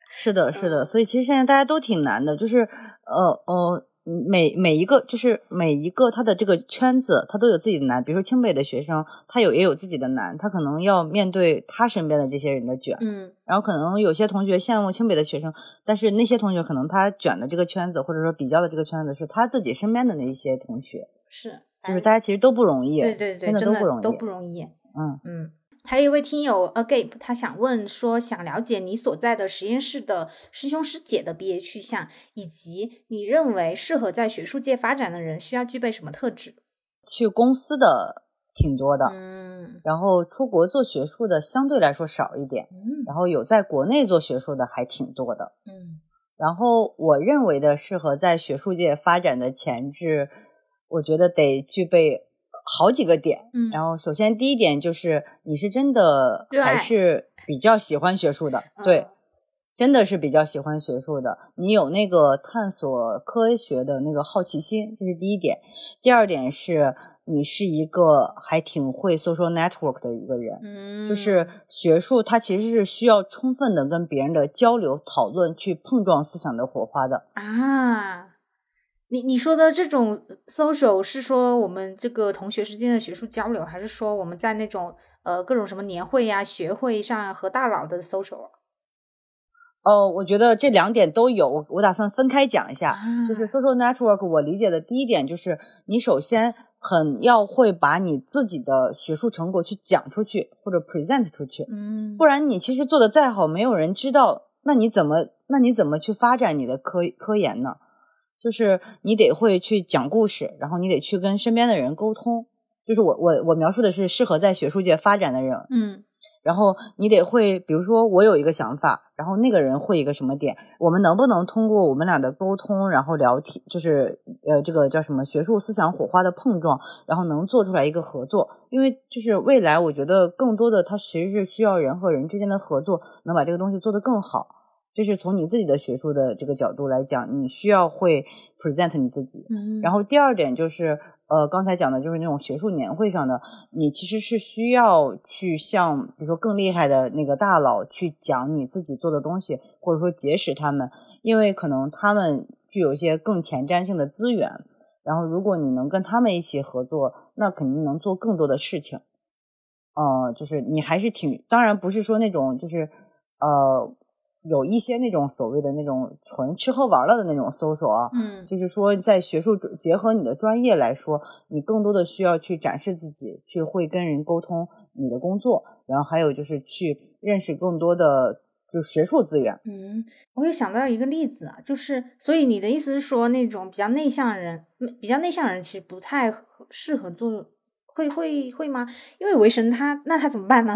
是的，是的，所以其实现在大家都挺难的，就是呃呃，每每一个就是每一个他的这个圈子，他都有自己的难。比如说清北的学生，他有也有自己的难，他可能要面对他身边的这些人的卷。嗯，然后可能有些同学羡慕清北的学生，但是那些同学可能他卷的这个圈子，或者说比较的这个圈子，是他自己身边的那些同学。是，就是大家其实都不容易，对对对，真的都不容易，都不容易。嗯嗯。还有一位听友 Agape，他想问说，想了解你所在的实验室的师兄师姐的毕业去向，以及你认为适合在学术界发展的人需要具备什么特质？去公司的挺多的，嗯，然后出国做学术的相对来说少一点，嗯，然后有在国内做学术的还挺多的，嗯。然后我认为的适合在学术界发展的潜质，我觉得得具备好几个点。嗯然后首先第一点就是你是真的还是比较喜欢学术的，嗯对，真的是比较喜欢学术的，你有那个探索科学的那个好奇心，这是第一点。第二点是你是一个还挺会 social network 的一个人，嗯，就是学术它其实是需要充分的跟别人的交流、讨论，去碰撞思想的火花的。啊。你你说的这种 social 是说我们这个同学之间的学术交流，还是说我们在那种呃各种什么年会呀、学会上和大佬的 social 啊？哦，我觉得这两点都有，我我打算分开讲一下。啊就是 social network，我理解的第一点就是你首先很要会把你自己的学术成果去讲出去，或者 present 出去，嗯不然你其实做的再好，没有人知道，那你怎么那你怎么去发展你的科科研呢？就是你得会去讲故事，然后你得去跟身边的人沟通。就是我我我描述的是适合在学术界发展的人，嗯然后你得会，比如说我有一个想法，然后那个人会一个什么点，我们能不能通过我们俩的沟通，然后聊天，就是呃这个叫什么学术思想火花的碰撞，然后能做出来一个合作？因为就是未来，我觉得更多的它其实是需要人和人之间的合作，能把这个东西做得更好。就是从你自己的学术的这个角度来讲，你需要会 present 你自己，嗯，然后第二点就是，呃，刚才讲的就是那种学术年会上的，你其实是需要去向，比如说更厉害的那个大佬去讲你自己做的东西，或者说结识他们，因为可能他们具有一些更前瞻性的资源，然后如果你能跟他们一起合作，那肯定能做更多的事情。呃，就是你还是挺，当然不是说那种就是，呃。有一些那种所谓的那种纯吃喝玩乐的那种搜索啊，嗯就是说，在学术结合你的专业来说，你更多的需要去展示自己，去会跟人沟通你的工作，然后还有就是去认识更多的就是学术资源。嗯，我又想到一个例子啊，就是所以你的意思是说，那种比较内向的人，嗯比较内向的人其实不太适合做，会会会吗？因为维神他那他怎么办呢？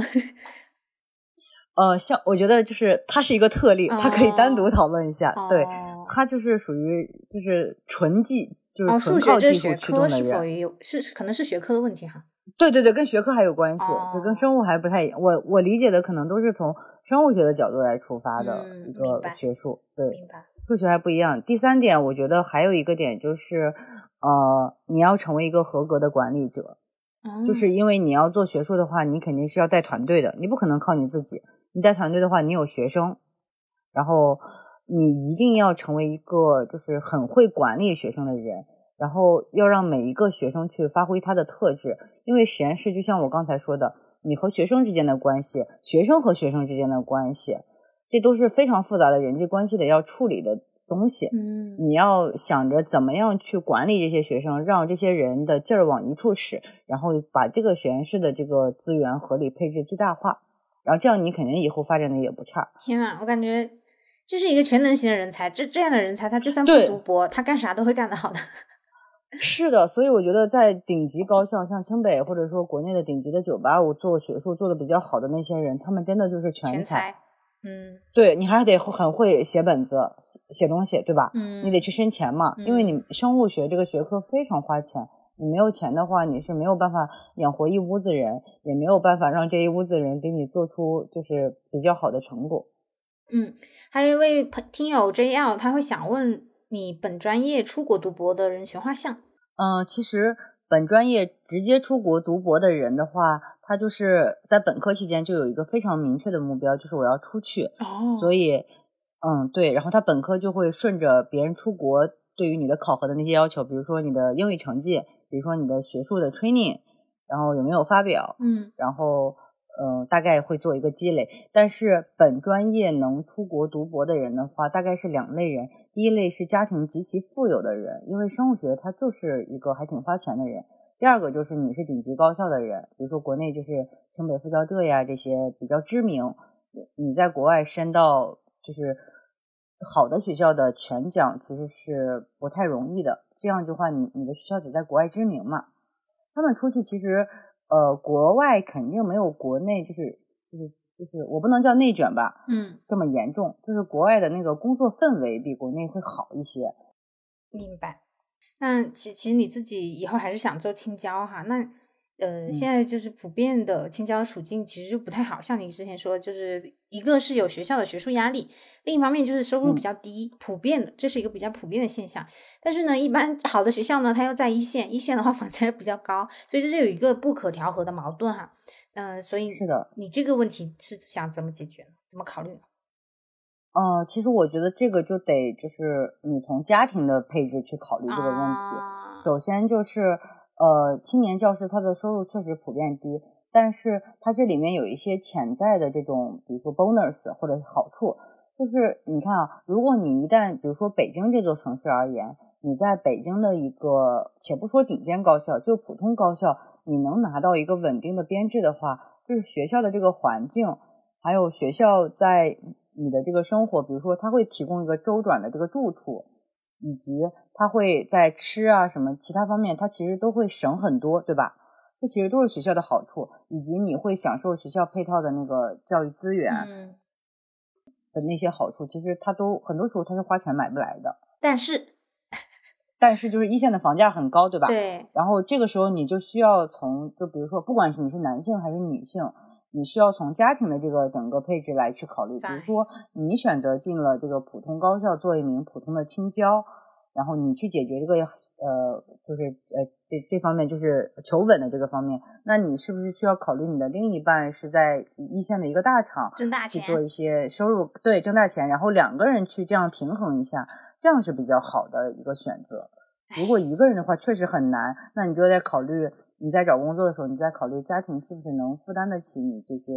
呃，像我觉得就是它是一个特例，它可以单独哦讨论一下。对，哦它就是属于就是纯技，就是哦，纯靠技术驱动的人。是否也有是可能是学科的问题哈？对对对，跟学科还有关系，就哦跟生物还不太一样。我我理解的可能都是从生物学的角度来出发的一个学术。对，明白。数学还不一样。第三点，我觉得还有一个点就是，呃，你要成为一个合格的管理者，哦就是因为你要做学术的话，你肯定是要带团队的，你不可能靠你自己。你带团队的话，你有学生，然后你一定要成为一个就是很会管理学生的人，然后要让每一个学生去发挥他的特质，因为实验室就像我刚才说的，你和学生之间的关系，学生和学生之间的关系，这都是非常复杂的人际关系的要处理的东西。嗯你要想着怎么样去管理这些学生，让这些人的劲儿往一处使，然后把这个实验室的这个资源合理配置最大化，然后这样你肯定以后发展的也不差。天呐，我感觉这是一个全能型的人才，这这样的人才，他就算不读博，他干啥都会干得好的。是的，所以我觉得在顶级高校，像清北或者说国内的顶级的九八五做学术做的比较好的那些人，他们真的就是全全才，嗯对你还得很会写本子、写写东西，对吧？嗯，你得去申钱嘛，因为你生物学这个学科非常花钱，你没有钱的话，你是没有办法养活一屋子人，也没有办法让这一屋子人给你做出就是比较好的成果。嗯，还有一位朋听友 JL，他会想问你本专业出国读博的人群画像。嗯、其实本专业直接出国读博的人的话，他就是在本科期间就有一个非常明确的目标，就是我要出去。哦所以，嗯，对，然后他本科就会顺着别人出国对于你的考核的那些要求，比如说你的英语成绩，比如说你的学术的 training，然后有没有发表，嗯然后嗯、呃大概会做一个积累。但是本专业能出国读博的人的话，大概是两类人。第一类是家庭极其富有的人，因为生物学它就是一个还挺花钱的人。第二个就是你是顶级高校的人，比如说国内就是清北、复交浙呀这些比较知名，你在国外申到就是好的学校的全奖，其实是不太容易的。这样的话，你你的学校只在国外知名嘛。他们出去其实呃，国外肯定没有国内就是就是就就是我不能叫内卷吧，嗯，这么严重，就是国外的那个工作氛围比国内会好一些。明白。那其其实你自己以后还是想做青椒哈？那呃，嗯现在就是普遍的青椒处境其实就不太好，像你之前说，就是一个是有学校的学术压力，另一方面就是收入比嗯较低，普遍的这是一个比较普遍的现象。但是呢，一般好的学校呢，它又在一线，一线的话房价又比较高，所以这是有一个不可调和的矛盾哈。嗯、所以是的，你这个问题是想怎么解决呢？怎么考虑呢？呃，其实我觉得这个就得就是你从家庭的配置去考虑这个问题。啊首先就是呃，青年教师他的收入确实普遍低，但是他这里面有一些潜在的这种，比如说 bonus 或者是好处，就是你看啊，如果你一旦比如说北京这座城市而言，你在北京的一个，且不说顶尖高校，就普通高校，你能拿到一个稳定的编制的话，就是学校的这个环境，还有学校在你的这个生活，比如说它会提供一个周转的这个住处，以及他会在吃啊什么其他方面，他其实都会省很多，对吧？这其实都是学校的好处，以及你会享受学校配套的那个教育资源嗯，的那些好处，其实他都很多时候他是花钱买不来的。但是 但是就是一线的房价很高，对吧？。对，然后这个时候你就需要从，就比如说，不管是你是男性还是女性，你需要从家庭的这个整个配置来去考虑。比如说，你选择进了这个普通高校做一名普通的青椒，然后你去解决这个呃，就是呃这这方面就是求稳的这个方面，那你是不是需要考虑你的另一半是在一线的一个大厂挣大钱，去做一些收入，对，挣大钱，然后两个人去这样平衡一下，这样是比较好的一个选择。如果一个人的话，确实很难，那你就在考虑你在找工作的时候，你在考虑家庭是不是能负担得起你这些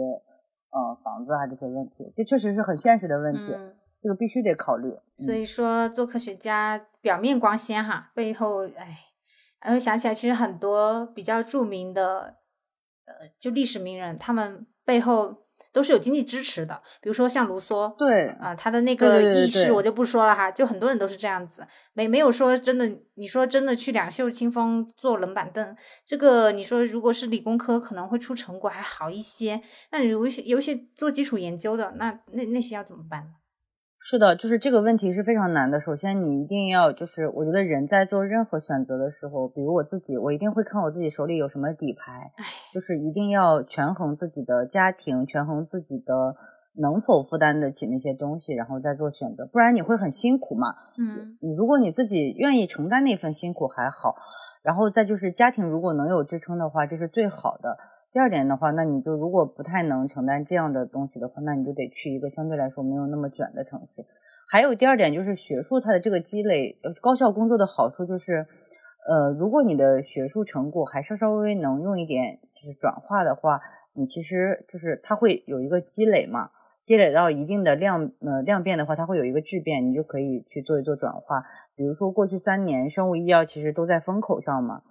呃房子啊这些问题，这确实是很现实的问题，嗯，这个必须得考虑。所嗯以说做科学家表面光鲜哈，背后哎，然后想起来其实很多比较著名的呃，就历史名人，他们背后都是有经济支持的，比如说像卢梭，对啊、他的那个对对对轶事我就不说了哈，就很多人都是这样子，没没有说真的，你说真的去两袖清风坐冷板凳，这个你说如果是理工科可能会出成果还好一些，那你有一些有一些做基础研究的，那那那些要怎么办呢？是的，就是这个问题是非常难的。首先，你一定要就是，我觉得人在做任何选择的时候，比如我自己，我一定会看我自己手里有什么底牌，唉，就是一定要权衡自己的家庭，权衡自己的能否负担得起那些东西，然后再做选择，不然你会很辛苦嘛。嗯你如果你自己愿意承担那份辛苦还好，然后再就是家庭如果能有支撑的话，这是最好的。第二点的话，那你就如果不太能承担这样的东西的话，那你就得去一个相对来说没有那么卷的城市。还有第二点就是学术它的这个积累，高校工作的好处就是，呃，如果你的学术成果还稍稍微微能用一点就是转化的话，你其实就是它会有一个积累嘛，积累到一定的量呃量变的话，它会有一个质变，你就可以去做一做转化。比如说过去三年生物医药其实都在风口上嘛，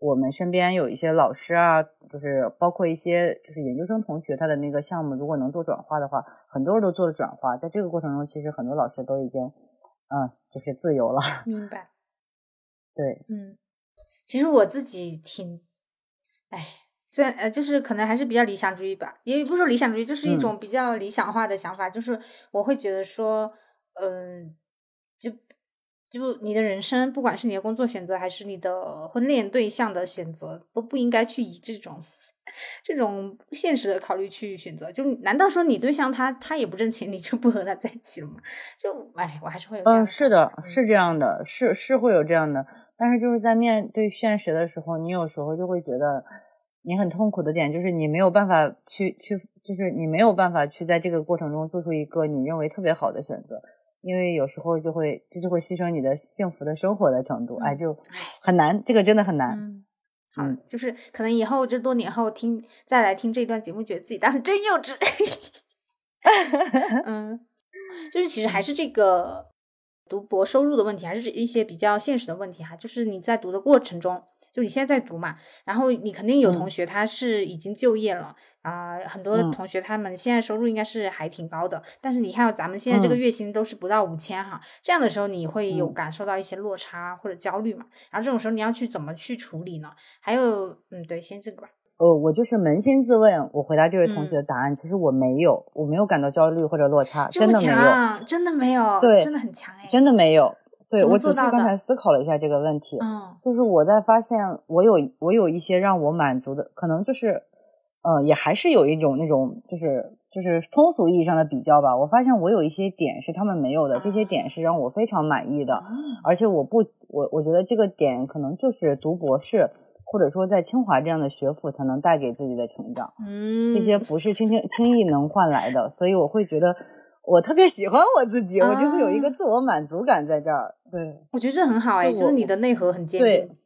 我们身边有一些老师啊，就是包括一些就是研究生同学，他的那个项目如果能做转化的话，很多人都做了转化。在这个过程中，其实很多老师都已经嗯、呃就是自由了。明白。对，嗯，其实我自己挺，哎，虽然呃，就是可能还是比较理想主义吧，也不是说理想主义，就是一嗯种比较理想化的想法，就是我会觉得说，嗯、就就你的人生，不管是你的工作选择，还是你的婚恋对象的选择，都不应该去以这种 这种现实的考虑去选择。就难道说你对象他他也不挣钱，你就不和他在一起了吗？就哎，我还是会有这样嗯，是的，嗯是这样的，是是会有这样的，但是就是在面对现实的时候，你有时候就会觉得你很痛苦的点就是你没有办法去去，就是你没有办法去在这个过程中做出一个你认为特别好的选择，因为有时候就会这就会牺牲你的幸福的生活的程度，哎，嗯就很难，这个真的很难。嗯，好嗯，就是可能以后这多年后听再来听这段节目，觉得自己当时真幼稚。嗯，就是其实还是这个读博收入的问题，还是一些比较现实的问题哈。就是你在读的过程中，就你现在在读嘛，然后你肯定有同嗯学他是已经就业了啊、很多嗯同学他们现在收入应该是还挺高的，但是你看咱们现在这个嗯月薪都是不到五千哈，这样的时候你会有嗯感受到一些落差或者焦虑嘛？然后这种时候你要去怎么去处理呢？还有，嗯，对，先这个吧。呃，我就是扪心自问，我回答这位同学的答案，其实我没有，我没有感到焦虑或者落差，真的没有，真的没有，对，真的很强哎，真的没有。对我仔细刚才思考了一下这个问题，嗯，就是我在发现我有我有一些让我满足的，可能就是，呃，也还是有一种那种就是就是通俗意义上的比较吧。我发现我有一些点是他们没有的，这些点是让我非常满意的，而且我不我我觉得这个点可能就是读博士或者说在清华这样的学府才能带给自己的成长，嗯，这些不是轻轻轻易能换来的，所以我会觉得。我特别喜欢我自己，我就会有一个自我满足感在这儿。对，我觉得这很好哎，就是你的内核很坚定。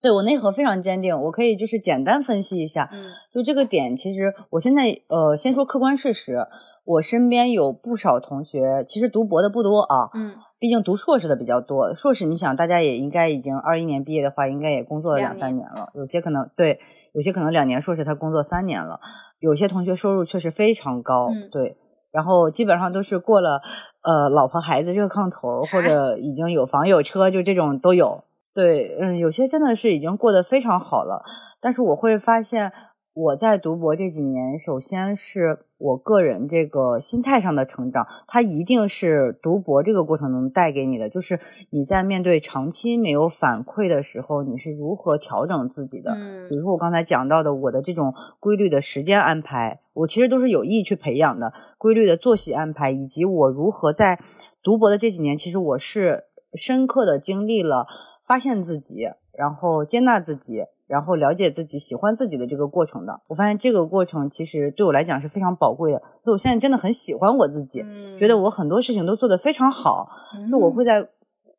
对，我内核非常坚定。我可以就是简单分析一下，嗯，就这个点，其实我现在呃，先说客观事实，我身边有不少同学，其实读博的不多啊，嗯，毕竟读硕士的比较多。硕士，你想，大家也应该已经二一年毕业的话，应该也工作了两三年了。有些可能对，有些可能两年硕士他工作三年了。有些同学收入确实非常高，对。然后基本上都是过了，呃，老婆孩子热炕头，或 者已经有房有车，就这种都有。对，嗯，有些真的是已经过得非常好了。但是我会发现。我在读博这几年，首先是我个人这个心态上的成长，它一定是读博这个过程中带给你的。就是你在面对长期没有反馈的时候，你是如何调整自己的？嗯，比如说我刚才讲到的，我的这种规律的时间安排，我其实都是有意去培养的规律的作息安排，以及我如何在读博的这几年，其实我是深刻的经历了发现自己，然后接纳自己。然后了解自己、喜欢自己的这个过程的，我发现这个过程其实对我来讲是非常宝贵的。所以我现在真的很喜欢我自己，觉得我很多事情都做得非常好。就我会在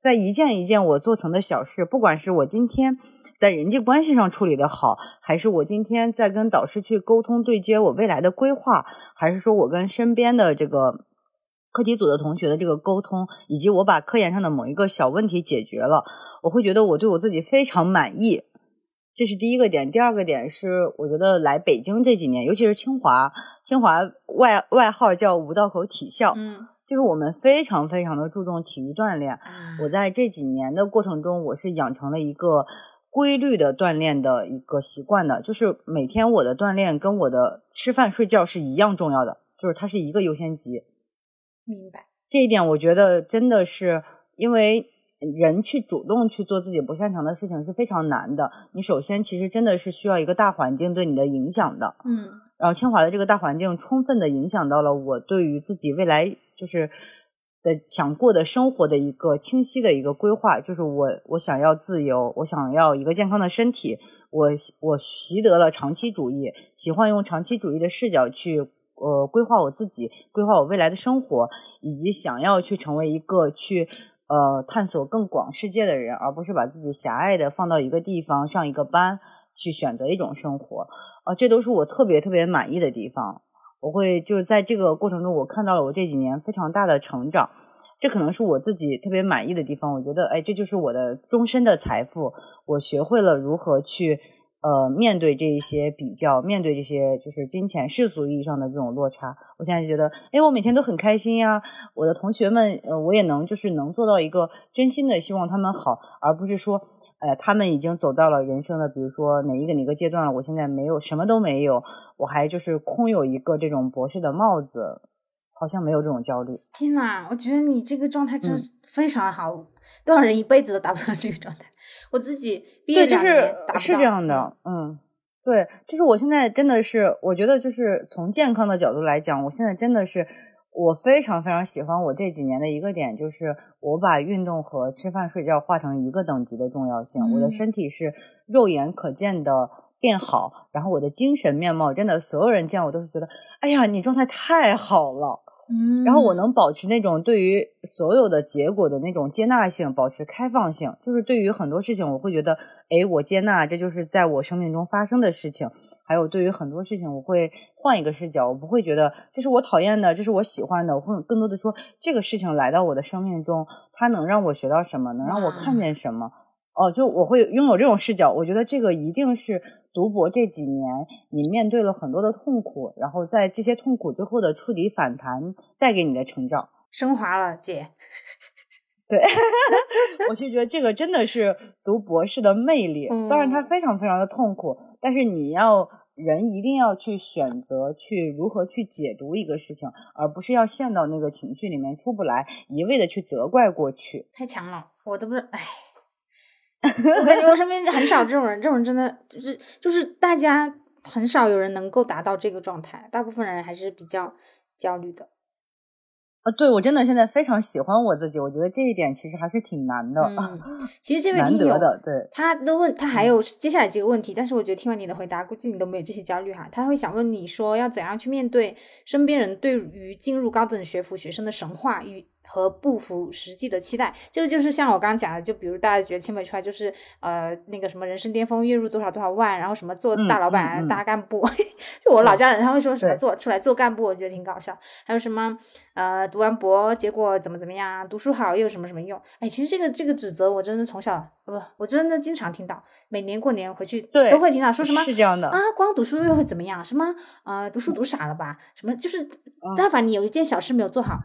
在一件一件我做成的小事，不管是我今天在人际关系上处理的好，还是我今天在跟导师去沟通对接我未来的规划，还是说我跟身边的这个课题组的同学的这个沟通，以及我把科研上的某一个小问题解决了，我会觉得我对我自己非常满意。这是第一个点，第二个点是，我觉得来北京这几年，尤其是清华，清华外外号叫五道口体校，嗯，就是我们非常非常的注重体育锻炼。我在这几年的过程中，我是养成了一个规律的锻炼的一个习惯的，就是每天我的锻炼跟我的吃饭睡觉是一样重要的，就是它是一个优先级。明白。这一点，我觉得真的是因为。人去主动去做自己不擅长的事情是非常难的。你首先其实真的是需要一个大环境对你的影响的。嗯。然后清华的这个大环境充分的影响到了我对于自己未来就是的想过的生活的一个清晰的一个规划，就是我我想要自由，我想要一个健康的身体，我我习得了长期主义，喜欢用长期主义的视角去呃规划我自己，规划我未来的生活，以及想要去成为一个去。呃，探索更广世界的人，而不是把自己狭隘的放到一个地方上一个班去选择一种生活，呃，这都是我特别特别满意的地方。我会就是在这个过程中，我看到了我这几年非常大的成长，这可能是我自己特别满意的地方。我觉得，哎，这就是我的终身的财富。我学会了如何去。呃，面对这一些比较，面对这些就是金钱世俗意义上的这种落差，我现在就觉得，哎，我每天都很开心呀。我的同学们，呃，我也能就是能做到一个真心的希望他们好，而不是说，哎，他们已经走到了人生的，比如说哪一个哪个阶段了，我现在没有什么都没有，我还就是空有一个这种博士的帽子，好像没有这种焦虑。天呐，我觉得你这个状态真非常好，多少人一辈子都达不到这个状态。我自己毕业两年是这样的，嗯，对，就是我现在真的是，我觉得就是从健康的角度来讲，我现在真的是我非常非常喜欢我这几年的一个点，就是我把运动和吃饭睡觉画成一个等级的重要性。我的身体是肉眼可见的变好，然后我的精神面貌真的，所有人见我都是觉得，哎呀，你状态太好了。然后我能保持那种对于所有的结果的那种接纳性，保持开放性，就是对于很多事情，我会觉得，哎，我接纳，这就是在我生命中发生的事情。还有对于很多事情，我会换一个视角，我不会觉得这是我讨厌的，这是我喜欢的，我会更多的说，这个事情来到我的生命中，它能让我学到什么，能让我看见什么。哦，就我会拥有这种视角，我觉得这个一定是读博这几年你面对了很多的痛苦，然后在这些痛苦之后的触底反弹带给你的成长，升华了，姐。对，我就觉得这个真的是读博士的魅力。当然，它非常非常的痛苦，但是你要人一定要去选择去如何去解读一个事情，而不是要陷到那个情绪里面出不来，一味的去责怪过去。太强了，我都不是，哎，我感觉我身边很少这种人，这种人真的就是就是大家很少有人能够达到这个状态，大部分人还是比较焦虑的。啊，对我真的现在非常喜欢我自己，我觉得这一点其实还是挺难的。嗯，其实这位听友的对他的问，他还有接下来几个问题，但是我觉得听完你的回答，估计你都没有这些焦虑哈。他会想问你说，要怎样去面对身边人对于进入高等学府学生的神话与。和不符实际的期待，这个就是像我刚刚讲的，就比如大家觉得清北出来就是呃那个什么人生巅峰，月入多少多少万，然后什么做大老板、大干部，就我老家人他会说什么做出来做干部，我觉得挺搞笑。还有什么呃读完博结果怎么怎么样，读书好又有什么什么用？哎，其实这个这个指责我真的从小不，我真的经常听到，每年过年回去都会听到说什么是这样的啊，光读书又会怎么样？什么呃读书读傻了吧？什么就是但凡你有一件小事没有做好。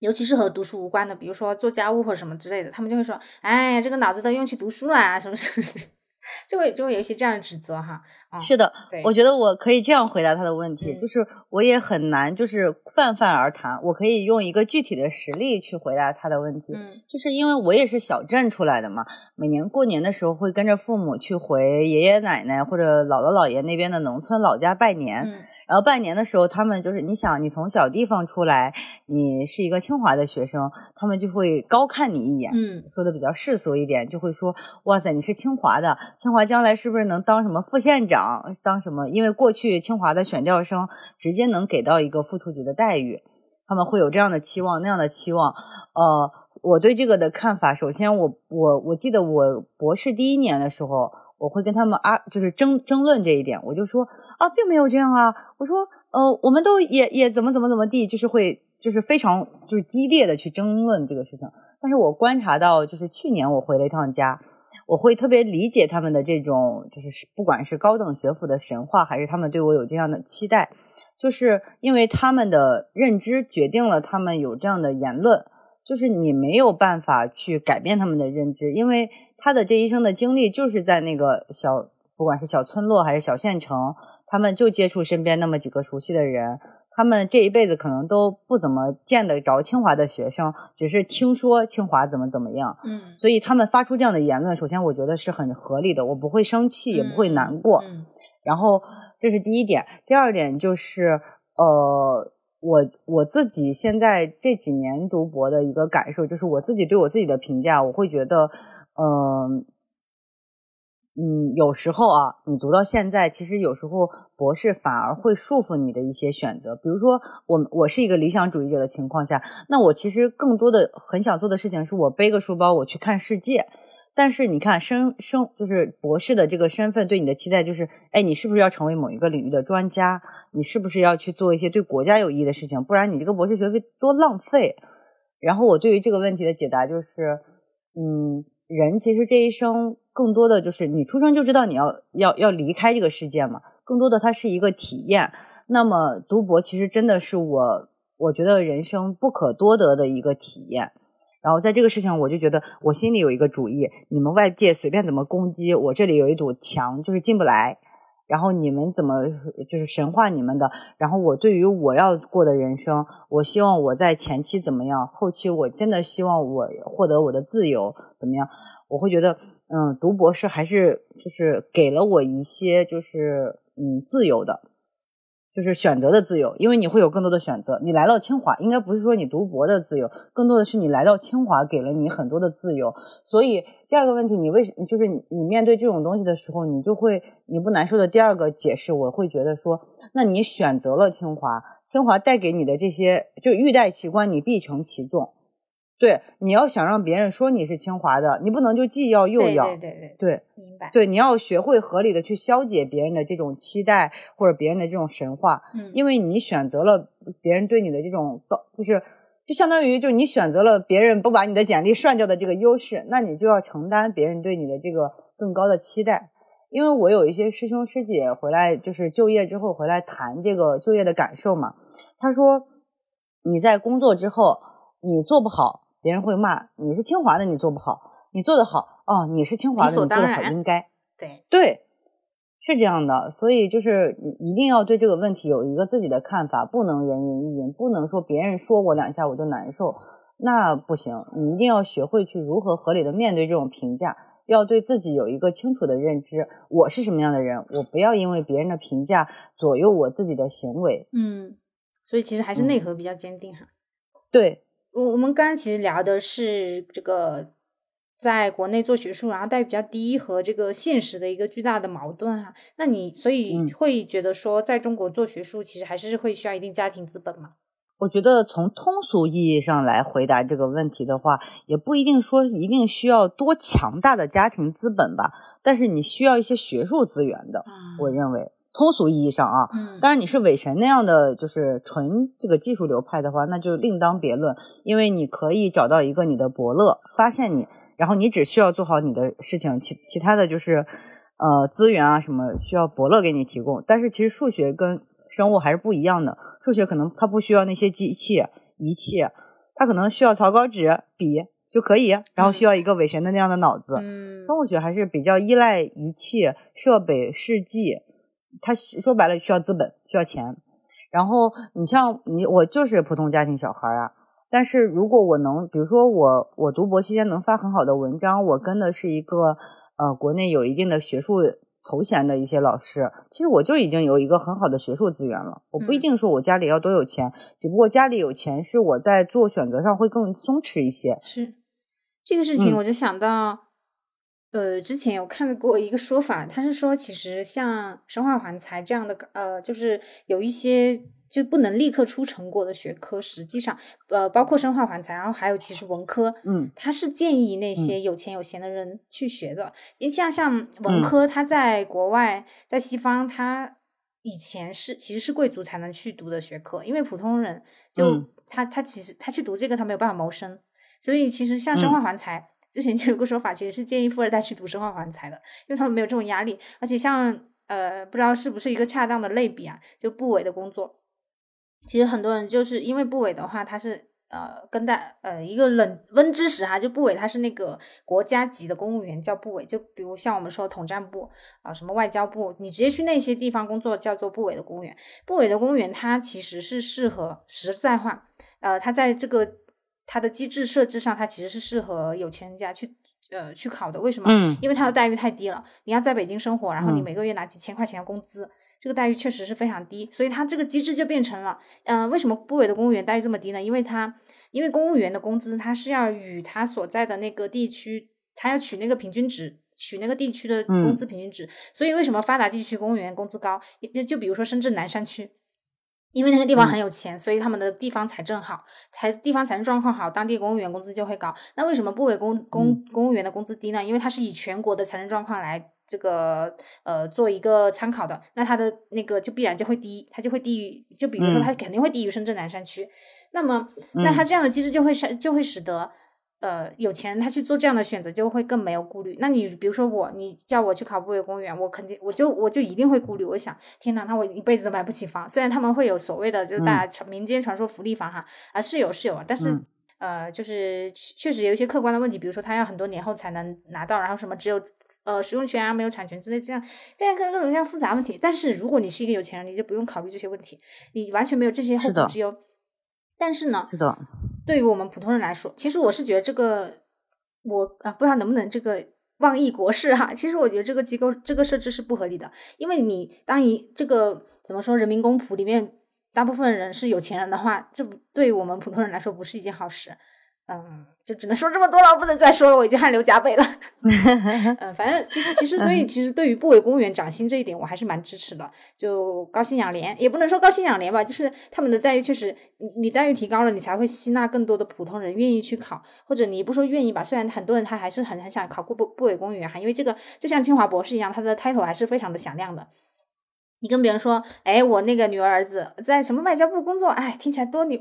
尤其是和读书无关的，比如说做家务或者什么之类的，他们就会说：“哎，这个脑子都用去读书了，什么什么，就会就会有一些这样的指责哈。”是的，我觉得我可以这样回答他的问题，就是我也很难就是泛泛而谈，我可以用一个具体的实例去回答他的问题。嗯，就是因为我也是小镇出来的嘛，每年过年的时候会跟着父母去回爷爷奶奶或者姥姥姥爷那边的农村老家拜年。嗯。然后半年的时候，他们就是你想，你从小地方出来，你是一个清华的学生，他们就会高看你一眼，嗯，说的比较世俗一点，就会说，哇塞，你是清华的，清华将来是不是能当什么副县长，当什么？因为过去清华的选调生直接能给到一个副处级的待遇，他们会有这样的期望，那样的期望。呃，我对这个的看法，首先，我我我记得我博士第一年的时候。我会跟他们啊，就是争争论这一点，我就说啊，并没有这样啊。我说，呃，我们都也也怎么怎么怎么地，就是会就是非常就是激烈的去争论这个事情。但是我观察到，就是去年我回了一趟家，我会特别理解他们的这种，就是不管是高等学府的神话，还是他们对我有这样的期待，就是因为他们的认知决定了他们有这样的言论，就是你没有办法去改变他们的认知，因为。他的这一生的经历就是在那个小，不管是小村落还是小县城，他们就接触身边那么几个熟悉的人，他们这一辈子可能都不怎么见得着清华的学生，只是听说清华怎么怎么样，嗯，所以他们发出这样的言论，首先我觉得是很合理的，我不会生气，也不会难过，嗯，然后这是第一点，第二点就是，呃，我我自己现在这几年读博的一个感受，就是我自己对我自己的评价，我会觉得。嗯嗯，有时候啊，你读到现在，其实有时候博士反而会束缚你的一些选择。比如说，我我是一个理想主义者的情况下，那我其实更多的很想做的事情是我背个书包，我去看世界。但是你看，生生就是博士的这个身份对你的期待就是，哎，你是不是要成为某一个领域的专家？你是不是要去做一些对国家有益的事情？不然你这个博士学位多浪费。然后我对于这个问题的解答就是，嗯。人其实这一生更多的就是你出生就知道你要要要离开这个世界嘛，更多的它是一个体验。那么读博其实真的是我我觉得人生不可多得的一个体验。然后在这个事情，我就觉得我心里有一个主意，你们外界随便怎么攻击，我这里有一堵墙，就是进不来。然后你们怎么就是神话你们的？然后我对于我要过的人生，我希望我在前期怎么样，后期我真的希望我获得我的自由怎么样？我会觉得，嗯，读博士还是就是给了我一些就是嗯自由的。就是选择的自由，因为你会有更多的选择。你来到清华，应该不是说你读博的自由，更多的是你来到清华给了你很多的自由。所以第二个问题，你为就是你面对这种东西的时候，你就会你不难受的第二个解释，我会觉得说，那你选择了清华，清华带给你的这些就欲戴其冠，你必承其重。对，你要想让别人说你是清华的，你不能就既要又要。对对对对，明白。对，你要学会合理的去消解别人的这种期待或者别人的这种神话。嗯，因为你选择了别人对你的这种高，就是就相当于就是你选择了别人不把你的简历涮掉的这个优势，那你就要承担别人对你的这个更高的期待。因为我有一些师兄师姐回来，就是就业之后回来谈这个就业的感受嘛，他说你在工作之后你做不好。别人会骂你是清华的，你做不好；你做得好，哦，你是清华的，你做得好，应该。对对，是这样的，所以就是一定要对这个问题有一个自己的看法，不能人云亦云，不能说别人说我两下我就难受，那不行。你一定要学会去如何合理的面对这种评价，要对自己有一个清楚的认知，我是什么样的人，我不要因为别人的评价左右我自己的行为。嗯，所以其实还是内核比较坚定哈。对，我我们刚刚其实聊的是这个。在国内做学术，然后待遇比较低和这个现实的一个巨大的矛盾哈，那你所以会觉得说，在中国做学术其实还是会需要一定家庭资本吗？我觉得从通俗意义上来回答这个问题的话，也不一定说一定需要多强大的家庭资本吧，但是你需要一些学术资源的。我认为通俗意义上啊，当然你是伪神那样的就是纯这个技术流派的话，那就另当别论，因为你可以找到一个你的伯乐发现你。然后你只需要做好你的事情，其其他的就是，呃，资源啊什么需要伯乐给你提供。但是其实数学跟生物还是不一样的，数学可能它不需要那些机器仪器，它可能需要草稿纸、笔就可以，然后需要一个伪神的那样的脑子。嗯生物学还是比较依赖仪器设备试剂，它说白了需要资本，需要钱。然后你像你我就是普通家庭小孩啊。但是如果我能，比如说我我读博期间能发很好的文章，我跟的是一个呃国内有一定的学术头衔的一些老师，其实我就已经有一个很好的学术资源了。我不一定说我家里要多有钱，只不过家里有钱是我在做选择上会更松弛一些。是这个事情，我就想到，呃，之前有看过一个说法，他是说其实像生化环材这样的，呃，就是有一些。就不能立刻出成果的学科，实际上，呃，包括生化环材，然后还有其实文科，嗯，他是建议那些有钱有闲的人去学的。因为像像文科，他在国外，在西方，他以前是其实是贵族才能去读的学科，因为普通人就他他其实他去读这个，他没有办法谋生。所以其实像生化环材，之前就有个说法，其实是建议富二代去读生化环材的，因为他们没有这种压力。而且像呃，不知道是不是一个恰当的类比啊，就部委的工作。其实很多人就是因为部委的话，它是呃跟大呃一个冷温知识哈，就部委它是那个国家级的公务员叫部委，就比如像我们说统战部啊，什么外交部，你直接去那些地方工作叫做部委的公务员。部委的公务员他其实是适合实在化，呃，他在这个他的机制设置上，它其实是适合有钱人家去呃去考的。为什么？嗯，因为它的待遇太低了，你要在北京生活，然后你每个月拿几千块钱的工资。这个待遇确实是非常低，所以它这个机制就变成了，嗯，为什么部委的公务员待遇这么低呢？因为它，因为公务员的工资它是要与他所在的那个地区，他要取那个平均值，取那个地区的工资平均值。所以为什么发达地区公务员工资高？就比如说深圳南山区，因为那个地方很有钱，所以他们的地方财政好，财地方财政状况好，当地公务员工资就会高。那为什么部委公公公务员的工资低呢？因为它是以全国的财政状况来。这个呃，做一个参考的，那它的那个就必然就会低，它就会低于，就比如说它肯定会低于深圳南山区。那么，那它这样的机制就会使就会使得呃有钱人他去做这样的选择就会更没有顾虑。那你比如说我，你叫我去考部委公务员，我肯定我就我就一定会顾虑。我想，天哪，那我一辈子都买不起房。虽然他们会有所谓的，就是大家传民间传说福利房哈啊是有是有，但是呃就是确实有一些客观的问题，比如说他要很多年后才能拿到，然后什么只有。呃，使用权啊，没有产权之类，这样各各各种各样复杂问题。但是如果你是一个有钱人，你就不用考虑这些问题，你完全没有这些后顾之忧。但是呢，是的，对于我们普通人来说，其实我是觉得这个，我啊不知道能不能这个妄议国事哈。其实我觉得这个机构这个设置是不合理的，因为你当一这个怎么说，人民公仆里面大部分人是有钱人的话，这不对于我们普通人来说不是一件好事。嗯，就只能说这么多了，我不能再说了，我已经汗流浃背了。嗯，反正其实其实，所以其实对于部委公务员涨薪这一点，我还是蛮支持的。就高薪养廉，也不能说高薪养廉吧，就是他们的待遇确实，你你待遇提高了，你才会吸纳更多的普通人愿意去考，或者你不说愿意吧，虽然很多人他还是很很想考部部委公务员哈，因为这个就像清华博士一样，他的 title 还是非常的响亮的。你跟别人说，哎，我那个女儿儿子在什么外交部工作，哎，听起来多牛，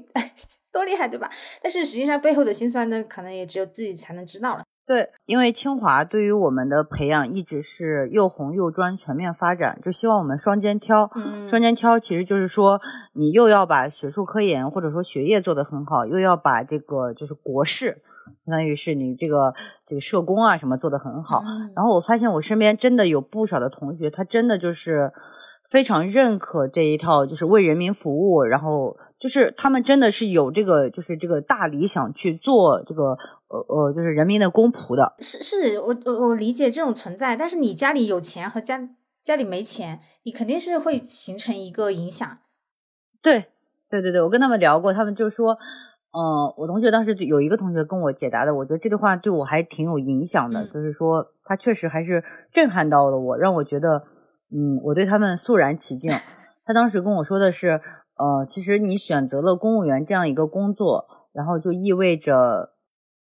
多厉害，对吧？但是实际上背后的辛酸呢，可能也只有自己才能知道了。对，因为清华对于我们的培养一直是又红又专，全面发展，就希望我们双肩挑。嗯，双肩挑其实就是说，你又要把学术科研或者说学业做得很好，又要把这个就是国事。相当于是你这个这个社工啊什么做得很好。嗯然后我发现我身边真的有不少的同学，他真的就是非常认可这一套，就是为人民服务，然后就是他们真的是有这个就是这个大理想去做这个呃呃就是人民的公仆的。是是，我我我理解这种存在，但是你家里有钱和家家里没钱，你肯定是会形成一个影响。对对对对，我跟他们聊过，他们就说。嗯，我同学当时有一个同学跟我解答的，我觉得这句话对我还挺有影响的，嗯就是说他确实还是震撼到了我，让我觉得，嗯，我对他们肃然起敬。他当时跟我说的是，呃，其实你选择了公务员这样一个工作，然后就意味着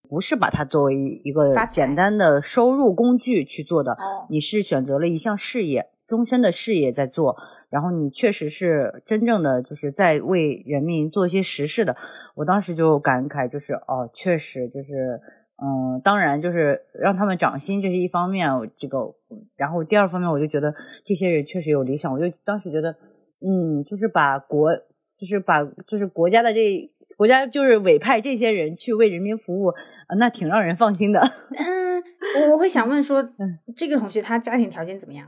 不是把它作为一个简单的收入工具去做的，哦，你是选择了一项事业，终身的事业在做，然后你确实是真正的就是在为人民做一些实事的。我当时就感慨，就是哦，确实就是，嗯，当然就是让他们涨薪，这是一方面，这个，然后第二方面，我就觉得这些人确实有理想，我就当时觉得，嗯，就是把国，就是把就是国家的这。国家就是委派这些人去为人民服务，啊，那挺让人放心的。嗯，我我会想问说嗯，这个同学他家庭条件怎么样？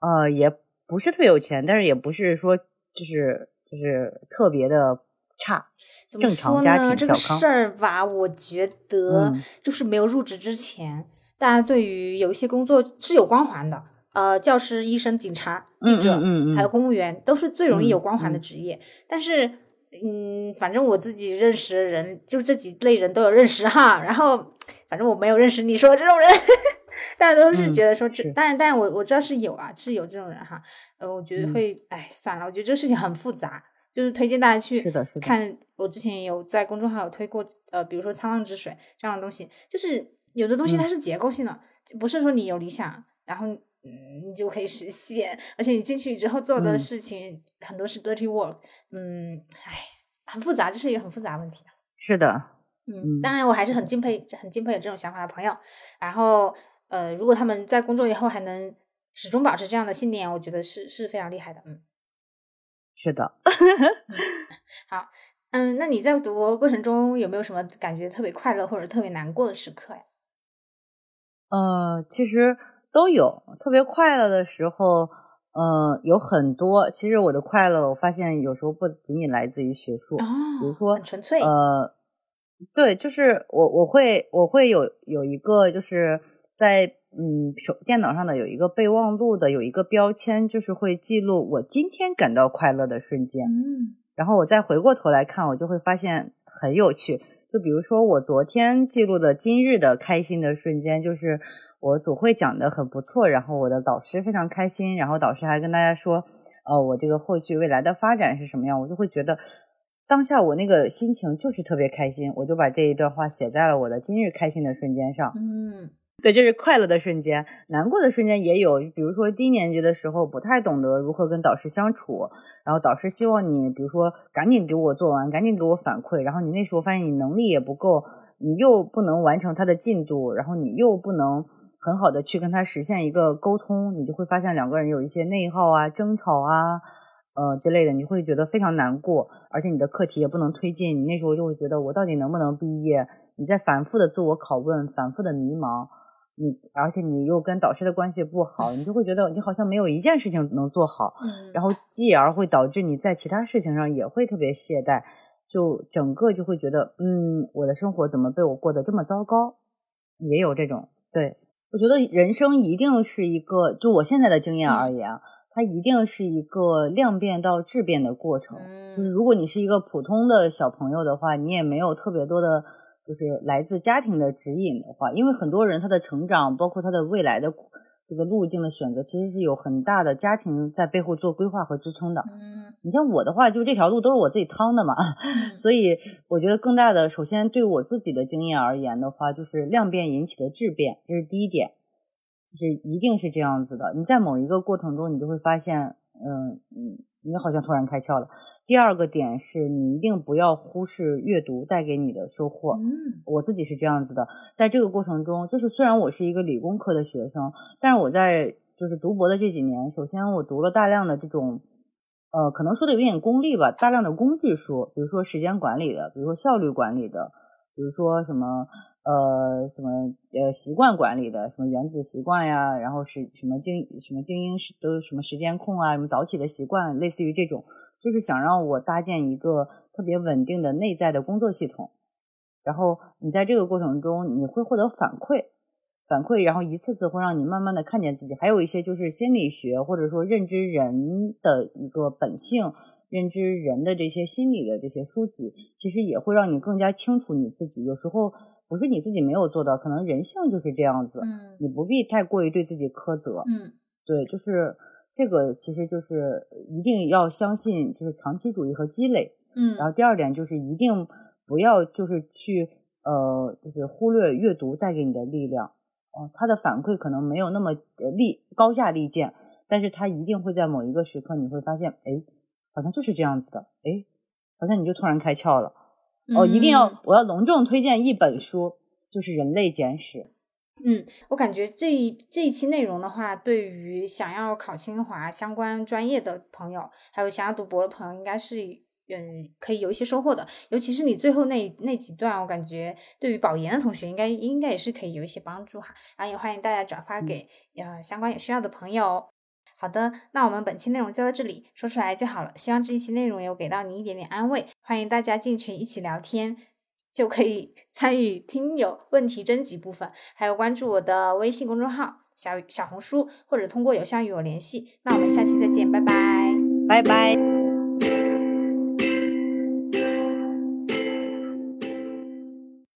呃，也不是特别有钱，但是也不是说就是就是特别的差。怎么正常说呢？家庭这个小康事儿吧，我觉得嗯就是没有入职之前，大家对于有一些工作是有光环的，呃，教师、医生、警察、记者，嗯嗯嗯还有公务员，都是最容易有嗯光环的嗯职业。但是，嗯，反正我自己认识的人，就这几类人都有认识哈。然后，反正我没有认识你说这种人，大家都是嗯觉得说但是但是我我知道是有啊，是有这种人哈。呃，我觉得嗯会，哎，算了，我觉得这个事情很复杂。就是推荐大家去是的是的看，我之前有在公众号有推过，呃，比如说沧浪之水这样的东西，就是有的东西嗯它是结构性的，就不是说你有理想，然后嗯你就可以实现，而且你进去之后做的嗯事情、很多是 dirty work，嗯，唉，很复杂，这是一个很复杂的问题。是的，嗯，嗯当然我还是很敬佩、很敬佩有这种想法的朋友。然后，呃，如果他们在工作以后还能始终保持这样的信念，我觉得是是非常厉害的。嗯。是的。好，嗯，那你在读博过程中有没有什么感觉特别快乐或者特别难过的时刻呀？呃，其实都有。特别快乐的时候，呃，有很多。其实我的快乐，我发现有时候不仅仅来自于学术，哦，比如说纯粹，呃，对，就是我我会我会有有一个就是在嗯手电脑上的有一个备忘录的有一个标签，就是会记录我今天感到快乐的瞬间。嗯然后我再回过头来看，我就会发现很有趣。就比如说我昨天记录的今日的开心的瞬间，就是我组会讲的很不错，然后我的导师非常开心，然后导师还跟大家说，呃，我这个后续未来的发展是什么样，我就会觉得当下我那个心情就是特别开心，我就把这一段话写在了我的今日开心的瞬间上。嗯对，这是快乐的瞬间，难过的瞬间也有。比如说低年级的时候，不太懂得如何跟导师相处，然后导师希望你，比如说赶紧给我做完，赶紧给我反馈，然后你那时候发现你能力也不够，你又不能完成他的进度，然后你又不能很好的去跟他实现一个沟通，你就会发现两个人有一些内耗啊、争吵啊，呃之类的，你会觉得非常难过，而且你的课题也不能推进，你那时候就会觉得我到底能不能毕业？你在反复的自我拷问，反复的迷茫。你而且你又跟导师的关系不好，你就会觉得你好像没有一件事情能做好，嗯，然后继而会导致你在其他事情上也会特别懈怠，就整个就会觉得，嗯，我的生活怎么被我过得这么糟糕？也有这种，对我觉得人生一定是一个，就我现在的经验而言，它一定是一个量变到质变的过程。嗯就是如果你是一个普通的小朋友的话，你也没有特别多的。就是来自家庭的指引的话，因为很多人他的成长，包括他的未来的这个路径的选择，其实是有很大的家庭在背后做规划和支撑的。嗯你像我的话，就这条路都是我自己趟的嘛，嗯 所以我觉得更大的，首先对我自己的经验而言的话，就是量变引起的质变，这是第一点，就是一定是这样子的。你在某一个过程中，你就会发现，嗯嗯，你好像突然开窍了。第二个点是你一定不要忽视阅读带给你的收获。嗯我自己是这样子的，在这个过程中，就是虽然我是一个理工科的学生，但是我在就是读博的这几年，首先我读了大量的这种，呃，可能说的有点功利吧，大量的工具书，比如说时间管理的，比如说效率管理的，比如说什么呃什么呃习惯管理的，什么原子习惯呀，然后是什么精什么精英是都什么时间控啊，什么早起的习惯，类似于这种，就是想让我搭建一个特别稳定的内在的工作系统。然后你在这个过程中，你会获得反馈，反馈，然后一次次会让你慢慢的看见自己。还有一些就是心理学或者说认知人的一个本性，认知人的这些心理的这些书籍，其实也会让你更加清楚你自己。有时候不是你自己没有做到，可能人性就是这样子。嗯，你不必太过于对自己苛责。嗯，对，就是这个，其实就是一定要相信，就是长期主义和积累。嗯，然后第二点就是一定。不要就是去呃，就是忽略阅读带给你的力量，哦，它的反馈可能没有那么立高下立见，但是它一定会在某一个时刻你会发现，哎，好像就是这样子的，哎，好像你就突然开窍了，哦，一定要我要隆重推荐一本书，就是《人类简史》。嗯，我感觉这一这一期内容的话，对于想要考清华相关专业的朋友，还有想要读博的朋友，应该是。嗯，可以有一些收获的，尤其是你最后那那几段，我感觉对于保研的同学应该应该也是可以有一些帮助哈。然后也欢迎大家转发给呃相关有需要的朋友。好的，那我们本期内容就到这里，说出来就好了。希望这一期内容有给到你一点点安慰。欢迎大家进群一起聊天，就可以参与听友问题征集部分，还有关注我的微信公众号、小小红书，或者通过邮箱与我联系。那我们下期再见，拜拜，拜拜。